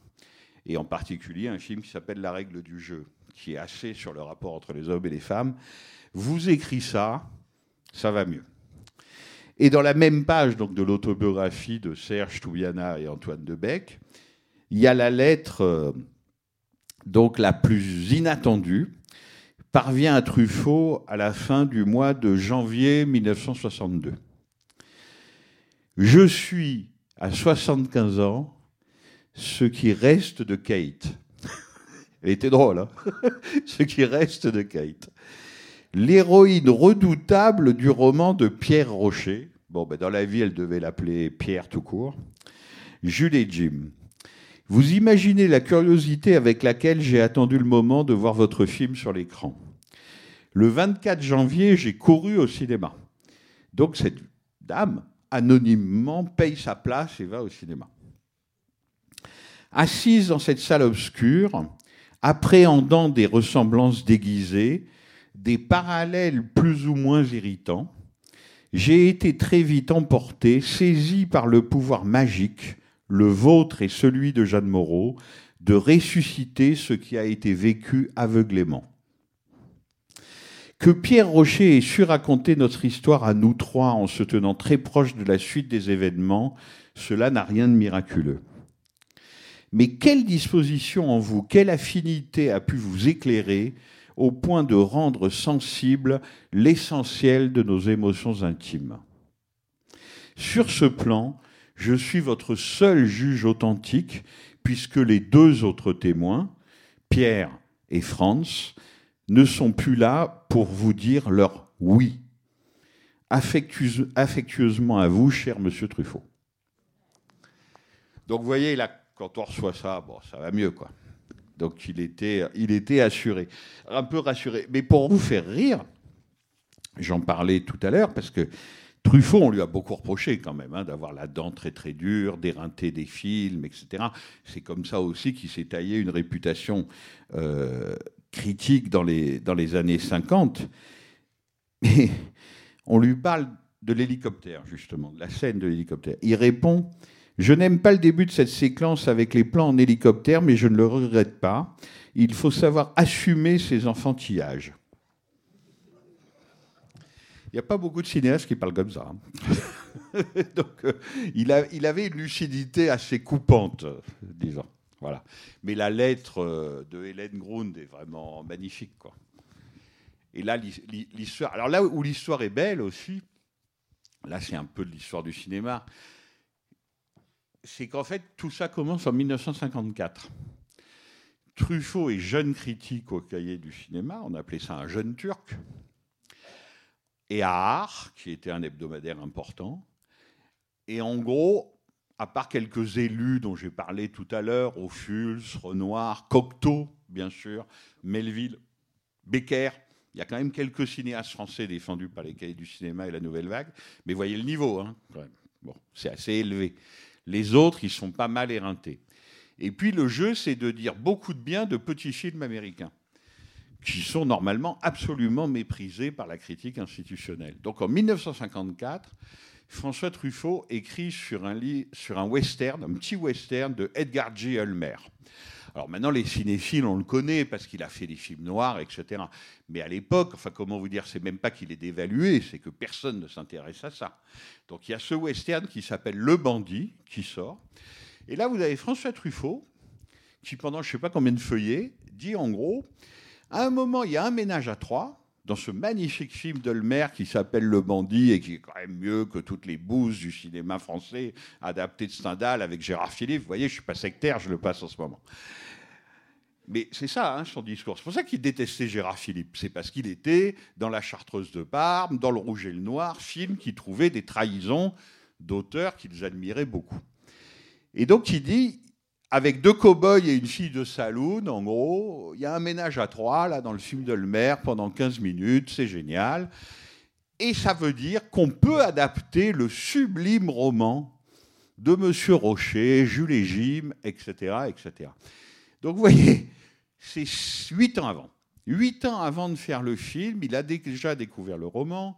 et en particulier un film qui s'appelle La règle du jeu, qui est assez sur le rapport entre les hommes et les femmes, vous écrit ça, ça va mieux. Et dans la même page donc, de l'autobiographie de Serge Toubiana et Antoine Debec, il y a la lettre euh, donc la plus inattendue, parvient à Truffaut à la fin du mois de janvier 1962. Je suis à 75 ans ce qui reste de Kate. [LAUGHS] Elle était drôle, hein [LAUGHS] Ce qui reste de Kate. L'héroïne redoutable du roman de Pierre Rocher. Bon, ben dans la vie, elle devait l'appeler Pierre tout court. Jules et Jim. Vous imaginez la curiosité avec laquelle j'ai attendu le moment de voir votre film sur l'écran. Le 24 janvier, j'ai couru au cinéma. Donc cette dame, anonymement, paye sa place et va au cinéma. Assise dans cette salle obscure, appréhendant des ressemblances déguisées, des parallèles plus ou moins irritants, j'ai été très vite emporté, saisi par le pouvoir magique, le vôtre et celui de Jeanne Moreau, de ressusciter ce qui a été vécu aveuglément. Que Pierre Rocher ait su raconter notre histoire à nous trois en se tenant très proche de la suite des événements, cela n'a rien de miraculeux. Mais quelle disposition en vous, quelle affinité a pu vous éclairer au point de rendre sensible l'essentiel de nos émotions intimes Sur ce plan, je suis votre seul juge authentique, puisque les deux autres témoins, Pierre et Franz, ne sont plus là pour vous dire leur oui. affectueusement à vous, cher monsieur Truffaut. Donc vous voyez, là, quand on reçoit ça, ça va mieux, quoi. Donc il était, assuré, un peu rassuré. Mais pour vous faire rire, j'en parlais tout à l'heure, parce que Truffaut, on lui a beaucoup reproché quand même, hein, d'avoir la dent très très dure, d'éreinter des films, etc. C'est comme ça aussi qu'il s'est taillé une réputation euh, critique dans les, dans les années 50. Mais on lui parle de l'hélicoptère, justement, de la scène de l'hélicoptère. Il répond Je n'aime pas le début de cette séquence avec les plans en hélicoptère, mais je ne le regrette pas. Il faut savoir assumer ses enfantillages. Il n'y a pas beaucoup de cinéastes qui parlent comme ça. Hein. [LAUGHS] Donc, euh, il, avait une lucidité assez coupante, disons. Voilà. Mais la lettre euh, de Hélène Grund est vraiment magnifique. Quoi. Et là, l'histoire. Alors là où l'histoire est belle aussi, là c'est un peu de l'histoire du cinéma, c'est qu'en fait tout ça commence en 1954. Truffaut est jeune critique au cahier du cinéma, on appelait ça un jeune turc. Et à Art, qui était un hebdomadaire important. Et en gros, à part quelques élus dont j'ai parlé tout à l'heure, Ophuls, Renoir, Cocteau, bien sûr, Melville, Becker, il y a quand même quelques cinéastes français défendus par les cahiers du cinéma et la nouvelle vague, mais voyez le niveau, hein, bon, c'est assez élevé. Les autres, ils sont pas mal éreintés. Et puis le jeu, c'est de dire beaucoup de bien de petits films américains, qui sont normalement absolument méprisés par la critique institutionnelle. Donc en 1954, François Truffaut écrit sur un, sur un western, un petit western de Edgar G. Ulmer. Alors maintenant, les cinéphiles, on le connaît parce qu'il a fait des films noirs, etc. Mais à l'époque, enfin, comment vous dire, c'est même pas qu'il est dévalué, c'est que personne ne s'intéresse à ça. Donc il y a ce western qui s'appelle Le Bandit qui sort. Et là, vous avez François Truffaut qui, pendant je ne sais pas combien de feuillets, dit en gros, à un moment, il y a un ménage à trois dans ce magnifique film d'Olmer qui s'appelle Le Bandit et qui est quand même mieux que toutes les bouses du cinéma français adapté de Stendhal avec Gérard Philippe. Vous voyez, je ne suis pas sectaire, je le passe en ce moment. Mais c'est ça, hein, son discours. C'est pour ça qu'il détestait Gérard Philippe. C'est parce qu'il était dans La Chartreuse de Parme, dans Le Rouge et le Noir, film qui trouvait des trahisons d'auteurs qu'ils admiraient beaucoup. Et donc il dit, avec deux cow-boys et une fille de saloon, en gros. Il y a un ménage à trois, là, dans le film de Lemaire, pendant 15 minutes, c'est génial. Et ça veut dire qu'on peut adapter le sublime roman de Monsieur Rocher, Jules et Jim, etc., etc. Donc vous voyez, c'est huit ans avant. Huit ans avant de faire le film, il a déjà découvert le roman,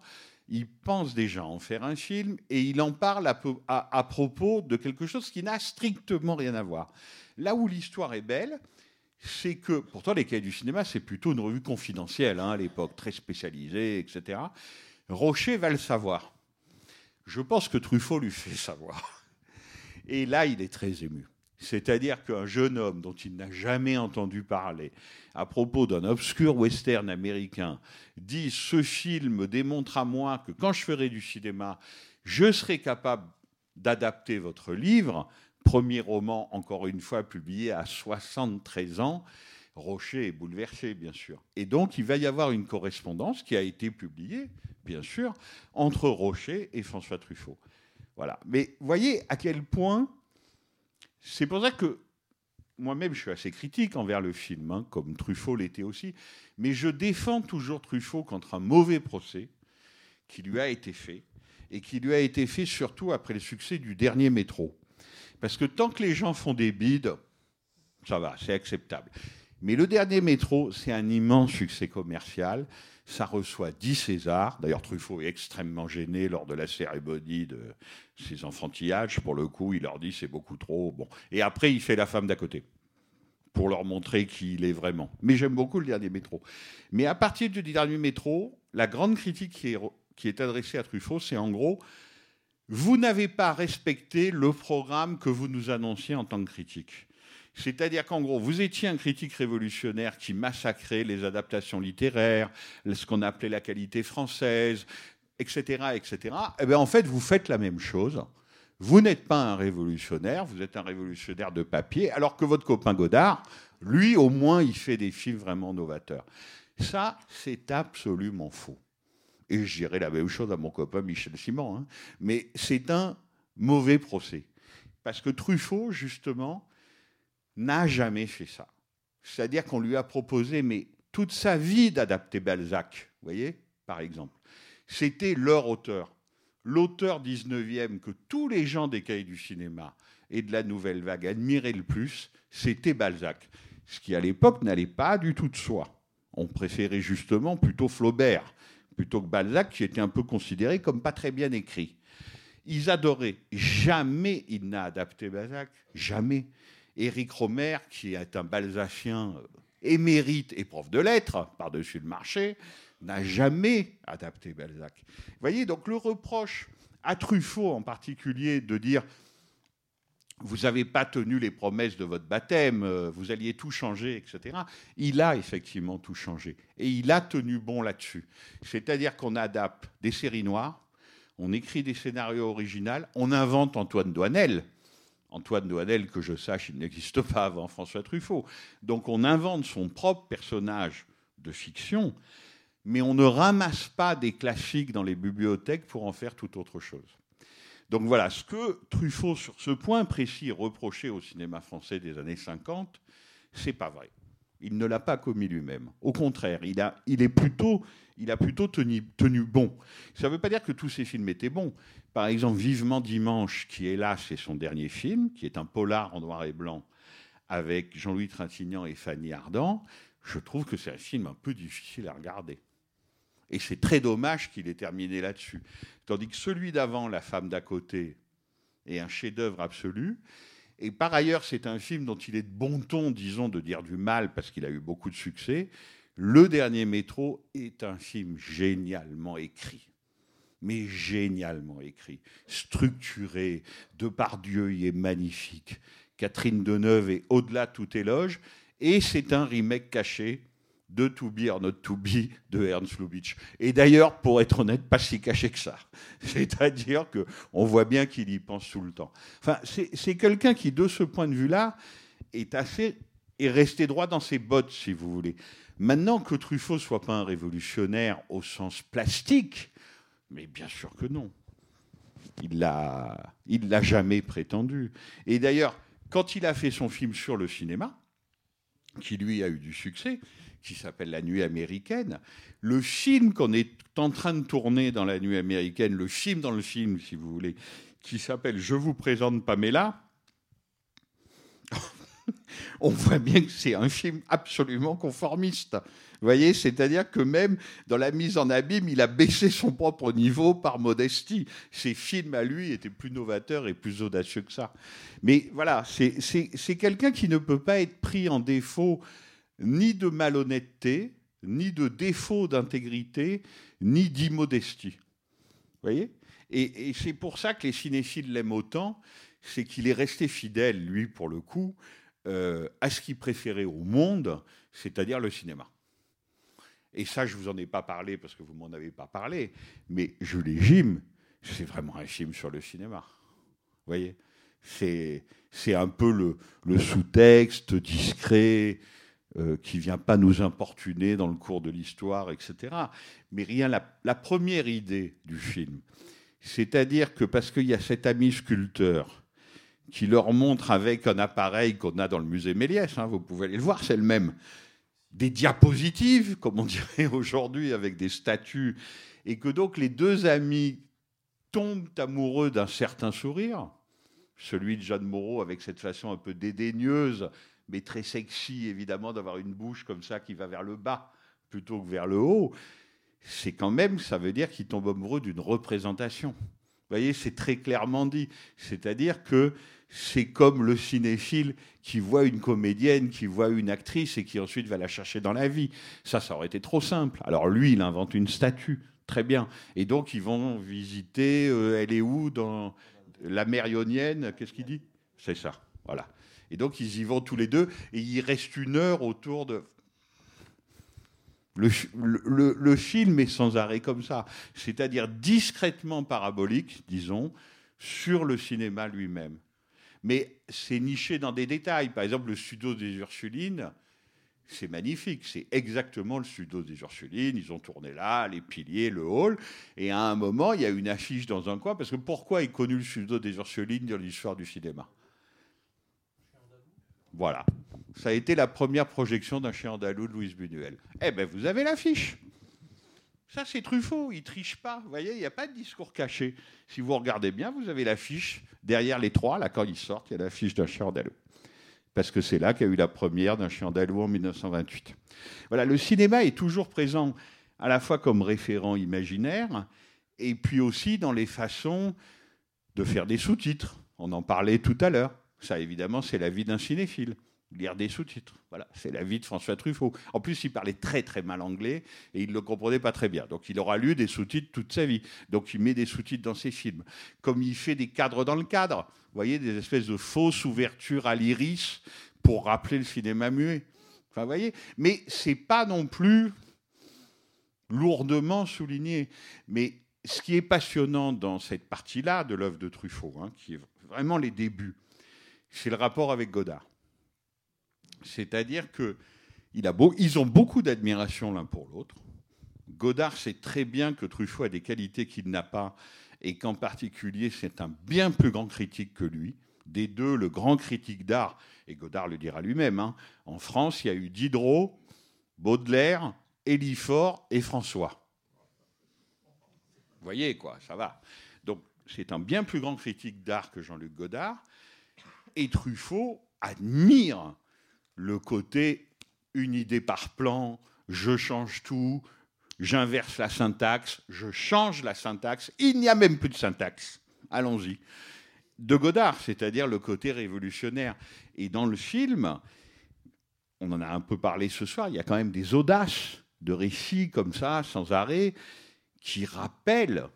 il pense déjà en faire un film, et il en parle à, propos de quelque chose qui n'a strictement rien à voir. Là où l'histoire est belle, c'est que, pourtant, les cahiers du cinéma, c'est plutôt une revue confidentielle hein, à l'époque, très spécialisée, etc. Rocher va le savoir. Je pense que Truffaut lui fait savoir. Et là, il est très ému. C'est-à-dire qu'un jeune homme dont il n'a jamais entendu parler, à propos d'un obscur western américain, dit Ce film démontre à moi que quand je ferai du cinéma, je serai capable d'adapter votre livre. Premier roman, encore une fois, publié à 73 ans. Rocher est bouleversé, bien sûr. Et donc, il va y avoir une correspondance qui a été publiée, bien sûr, entre Rocher et François Truffaut. Voilà. Mais voyez à quel point. C'est pour ça que moi-même, je suis assez critique envers le film, hein, comme Truffaut l'était aussi. Mais je défends toujours Truffaut contre un mauvais procès qui lui a été fait, et qui lui a été fait surtout après le succès du dernier métro. Parce que tant que les gens font des bides, ça va, c'est acceptable. Mais le dernier métro, c'est un immense succès commercial. Ça reçoit 10 Césars. D'ailleurs, Truffaut est extrêmement gêné lors de la cérémonie de ses enfantillages. Pour le coup, il leur dit c'est beaucoup trop. Bon. Et après, il fait la femme d'à côté pour leur montrer qui il est vraiment. Mais j'aime beaucoup le dernier métro. Mais à partir du dernier métro, la grande critique qui est, qui est adressée à Truffaut, c'est en gros vous n'avez pas respecté le programme que vous nous annonciez en tant que critique. C'est-à-dire qu'en gros, vous étiez un critique révolutionnaire qui massacrait les adaptations littéraires, ce qu'on appelait la qualité française, etc., etc. Eh bien, en fait, vous faites la même chose. Vous n'êtes pas un révolutionnaire, vous êtes un révolutionnaire de papier, alors que votre copain Godard, lui, au moins, il fait des films vraiment novateurs. Ça, c'est absolument faux. Et je dirais la même chose à mon copain Michel Simon. hein. Mais c'est un mauvais procès. Parce que Truffaut, justement, n'a jamais fait ça. C'est-à-dire qu'on lui a proposé, mais toute sa vie d'adapter Balzac, vous voyez, par exemple. C'était leur auteur. L'auteur 19e que tous les gens des cahiers du cinéma et de la nouvelle vague admiraient le plus, c'était Balzac. Ce qui, à l'époque, n'allait pas du tout de soi. On préférait justement plutôt Flaubert, plutôt que Balzac, qui était un peu considéré comme pas très bien écrit. Ils adoraient. Jamais il n'a adapté Balzac. Jamais. Éric Romer, qui est un balzacien euh, émérite et prof de lettres, par-dessus le marché, n'a jamais adapté Balzac. Vous voyez, donc le reproche à Truffaut en particulier de dire vous n'avez pas tenu les promesses de votre baptême, euh, vous alliez tout changer, etc. Il a effectivement tout changé. Et il a tenu bon là-dessus. C'est-à-dire qu'on adapte des séries noires, on écrit des scénarios originaux, on invente Antoine Douanel. Antoine Douanel, que je sache, il n'existe pas avant François Truffaut. Donc on invente son propre personnage de fiction, mais on ne ramasse pas des classiques dans les bibliothèques pour en faire tout autre chose. Donc voilà, ce que Truffaut, sur ce point précis, reprochait au cinéma français des années 50, c'est pas vrai. Il ne l'a pas commis lui-même. Au contraire, il a, il est plutôt, il a plutôt tenu, tenu bon. Ça ne veut pas dire que tous ses films étaient bons. Par exemple, Vivement Dimanche, qui est là, c'est son dernier film, qui est un polar en noir et blanc avec Jean-Louis Trintignant et Fanny Ardant. Je trouve que c'est un film un peu difficile à regarder. Et c'est très dommage qu'il ait terminé là-dessus. Tandis que celui d'avant, La femme d'à côté, est un chef-d'œuvre absolu. Et par ailleurs, c'est un film dont il est de bon ton, disons, de dire du mal, parce qu'il a eu beaucoup de succès. Le dernier métro est un film génialement écrit. Mais génialement écrit, structuré. Depardieu y est magnifique. Catherine Deneuve est au-delà de tout éloge. Et c'est un remake caché de To Be or Not To Be de Ernst Lubitsch. Et d'ailleurs, pour être honnête, pas si caché que ça. [LAUGHS] C'est-à-dire qu'on voit bien qu'il y pense tout le temps. Enfin, c'est quelqu'un qui, de ce point de vue-là, est assez est resté droit dans ses bottes, si vous voulez. Maintenant que Truffaut soit pas un révolutionnaire au sens plastique, mais bien sûr que non. Il l'a, il l'a jamais prétendu. Et d'ailleurs, quand il a fait son film sur le cinéma, qui lui a eu du succès, qui s'appelle La Nuit américaine. Le film qu'on est en train de tourner dans La Nuit américaine, le film dans le film, si vous voulez, qui s'appelle Je vous présente Pamela, [LAUGHS] on voit bien que c'est un film absolument conformiste. Vous voyez, c'est-à-dire que même dans la mise en abîme, il a baissé son propre niveau par modestie. Ses films à lui étaient plus novateurs et plus audacieux que ça. Mais voilà, c'est quelqu'un qui ne peut pas être pris en défaut ni de malhonnêteté, ni de défaut d'intégrité, ni d'immodestie. Vous voyez? Et, c'est pour ça que les cinéphiles l'aiment autant, c'est qu'il est resté fidèle, lui, pour le coup, euh, à ce qu'il préférait au monde, c'est-à-dire le cinéma. Et ça, je ne vous en ai pas parlé parce que vous ne m'en avez pas parlé, mais Jules Jim, c'est vraiment un film sur le cinéma. Vous voyez? C'est, un peu le sous-texte discret euh, qui vient pas nous importuner dans le cours de l'histoire, etc. Mais rien, la, la première idée du film, c'est-à-dire que parce qu'il y a cet ami sculpteur qui leur montre avec un appareil qu'on a dans le musée Méliès, hein, vous pouvez aller le voir, c'est le même, des diapositives, comme on [LAUGHS] dirait aujourd'hui, avec des statues, et que donc les deux amis tombent amoureux d'un certain sourire, celui de Jeanne Moreau avec cette façon un peu dédaigneuse, mais très sexy évidemment d'avoir une bouche comme ça qui va vers le bas plutôt que vers le haut, c'est quand même, ça veut dire qu'ils tombent amoureux d'une représentation. Vous voyez, c'est très clairement dit. C'est-à-dire que c'est comme le cinéphile qui voit une comédienne, qui voit une actrice et qui ensuite va la chercher dans la vie. Ça, ça aurait été trop simple. Alors lui, il invente une statue. Très bien. Et donc, ils vont visiter, euh, elle est où dans la mer Ionienne Qu'est-ce qu'il dit? C'est ça. Voilà. Et donc, ils y vont tous les deux et il reste une heure autour de. Le, film est sans arrêt comme ça, c'est-à-dire discrètement parabolique, disons, sur le cinéma lui-même mais c'est niché dans des détails. Par exemple, le studio des Ursulines, c'est magnifique. C'est exactement le studio des Ursulines. Ils ont tourné là, les piliers, le hall. Et à un moment, il y a une affiche dans un coin. Parce que pourquoi est connu le studio des Ursulines dans l'histoire du cinéma? Voilà. Ça a été la première projection d'un chien andalou de Louise Buñuel. Eh bien, vous avez l'affiche. Ça, c'est Truffaut, il triche pas. Vous voyez, il n'y a pas de discours caché. Si vous regardez bien, vous avez l'affiche derrière les trois, là, quand ils sortent, il y a l'affiche d'un chien andalou. Parce que c'est là qu'il y a eu la première d'un chien andalou en 1928. Voilà, le cinéma est toujours présent à la fois comme référent imaginaire et puis aussi dans les façons de faire des sous-titres. On en parlait tout à l'heure. Ça, évidemment, c'est la vie d'un cinéphile lire des sous-titres. Voilà, c'est la vie de François Truffaut. En plus, il parlait très très mal anglais et il ne le comprenait pas très bien. Donc il aura lu des sous-titres toute sa vie. Donc il met des sous-titres dans ses films. Comme il fait des cadres dans le cadre. Vous voyez, des espèces de fausses ouvertures à l'iris pour rappeler le cinéma muet. Enfin, vous voyez, mais c'est pas non plus lourdement souligné. Mais ce qui est passionnant dans cette partie-là de l'œuvre de Truffaut, hein, qui est vraiment les débuts, c'est le rapport avec Godard. C'est-à-dire que ont beaucoup d'admiration l'un pour l'autre. Godard sait très bien que Truffaut a des qualités qu'il n'a pas et qu'en particulier c'est un bien plus grand critique que lui. Des deux, le grand critique d'art, et Godard le dira lui-même, hein, en France, il y a eu Diderot, Baudelaire, Élifort et François. Vous voyez, quoi, ça va. Donc, c'est un bien plus grand critique d'art que Jean-Luc Godard. Et Truffaut admire le côté une idée par plan, je change tout, j'inverse la syntaxe, je change la syntaxe, il n'y a même plus de syntaxe. Allons-y. De Godard, c'est-à-dire le côté révolutionnaire. Et dans le film, on en a un peu parlé ce soir, il y a quand même des audaces de récits comme ça, sans arrêt, qui rappellent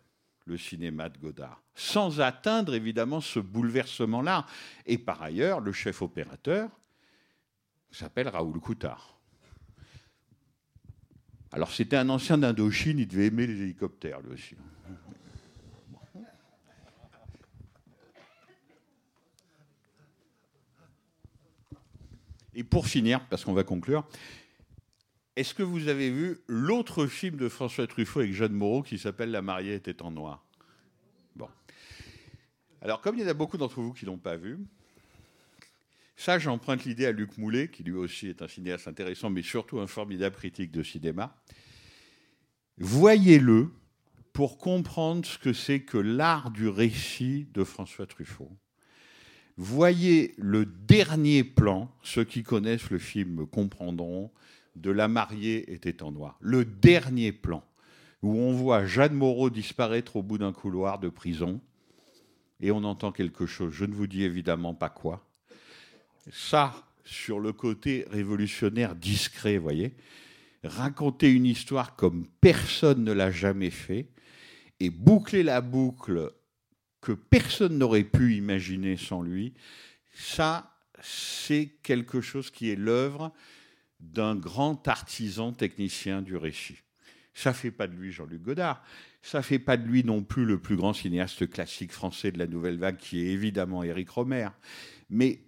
le cinéma de Godard, sans atteindre évidemment ce bouleversement-là. Et par ailleurs, le chef opérateur, s'appelle Raoul Coutard. Alors c'était un ancien d'Indochine, il devait aimer les hélicoptères lui aussi. Et pour finir, parce qu'on va conclure, est-ce que vous avez vu l'autre film de François Truffaut avec Jeanne Moreau qui s'appelle La mariée était en noir? Bon. Alors, comme il y en a beaucoup d'entre vous qui ne l'ont pas vu, ça, j'emprunte l'idée à Luc Moulet, qui lui aussi est un cinéaste intéressant, mais surtout un formidable critique de cinéma. Voyez-le pour comprendre ce que c'est que l'art du récit de François Truffaut. Voyez le dernier plan, ceux qui connaissent le film comprendront, de La mariée était en noir. Le dernier plan, où on voit Jeanne Moreau disparaître au bout d'un couloir de prison, et on entend quelque chose. Je ne vous dis évidemment pas quoi. Ça, sur le côté révolutionnaire discret, voyez, raconter une histoire comme personne ne l'a jamais fait, et boucler la boucle que personne n'aurait pu imaginer sans lui, ça, c'est quelque chose qui est l'œuvre d'un grand artisan technicien du récit. Ça fait pas de lui Jean-Luc Godard, ça fait pas de lui non plus le plus grand cinéaste classique français de la nouvelle vague, qui est évidemment Éric Romer. Mais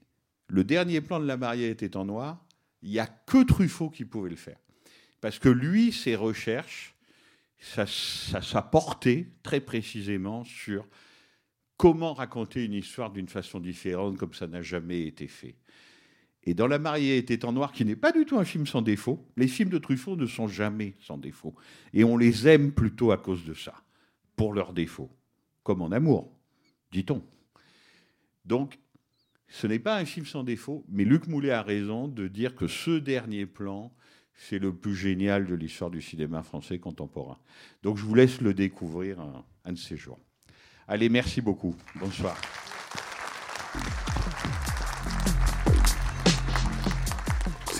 le dernier plan de La mariée était en noir, il n'y a que Truffaut qui pouvait le faire. Parce que lui, ses recherches, ça, ça, ça portait très précisément sur comment raconter une histoire d'une façon différente, comme ça n'a jamais été fait. Et dans La mariée était en noir, qui n'est pas du tout un film sans défaut, les films de Truffaut ne sont jamais sans défaut. Et on les aime plutôt à cause de ça, pour leurs défauts, comme en amour, dit-on. Donc, ce n'est pas un film sans défaut, mais Luc Moulet a raison de dire que ce dernier plan, c'est le plus génial de l'histoire du cinéma français contemporain. Donc je vous laisse le découvrir un, un de ces jours. Allez, merci beaucoup. Bonsoir.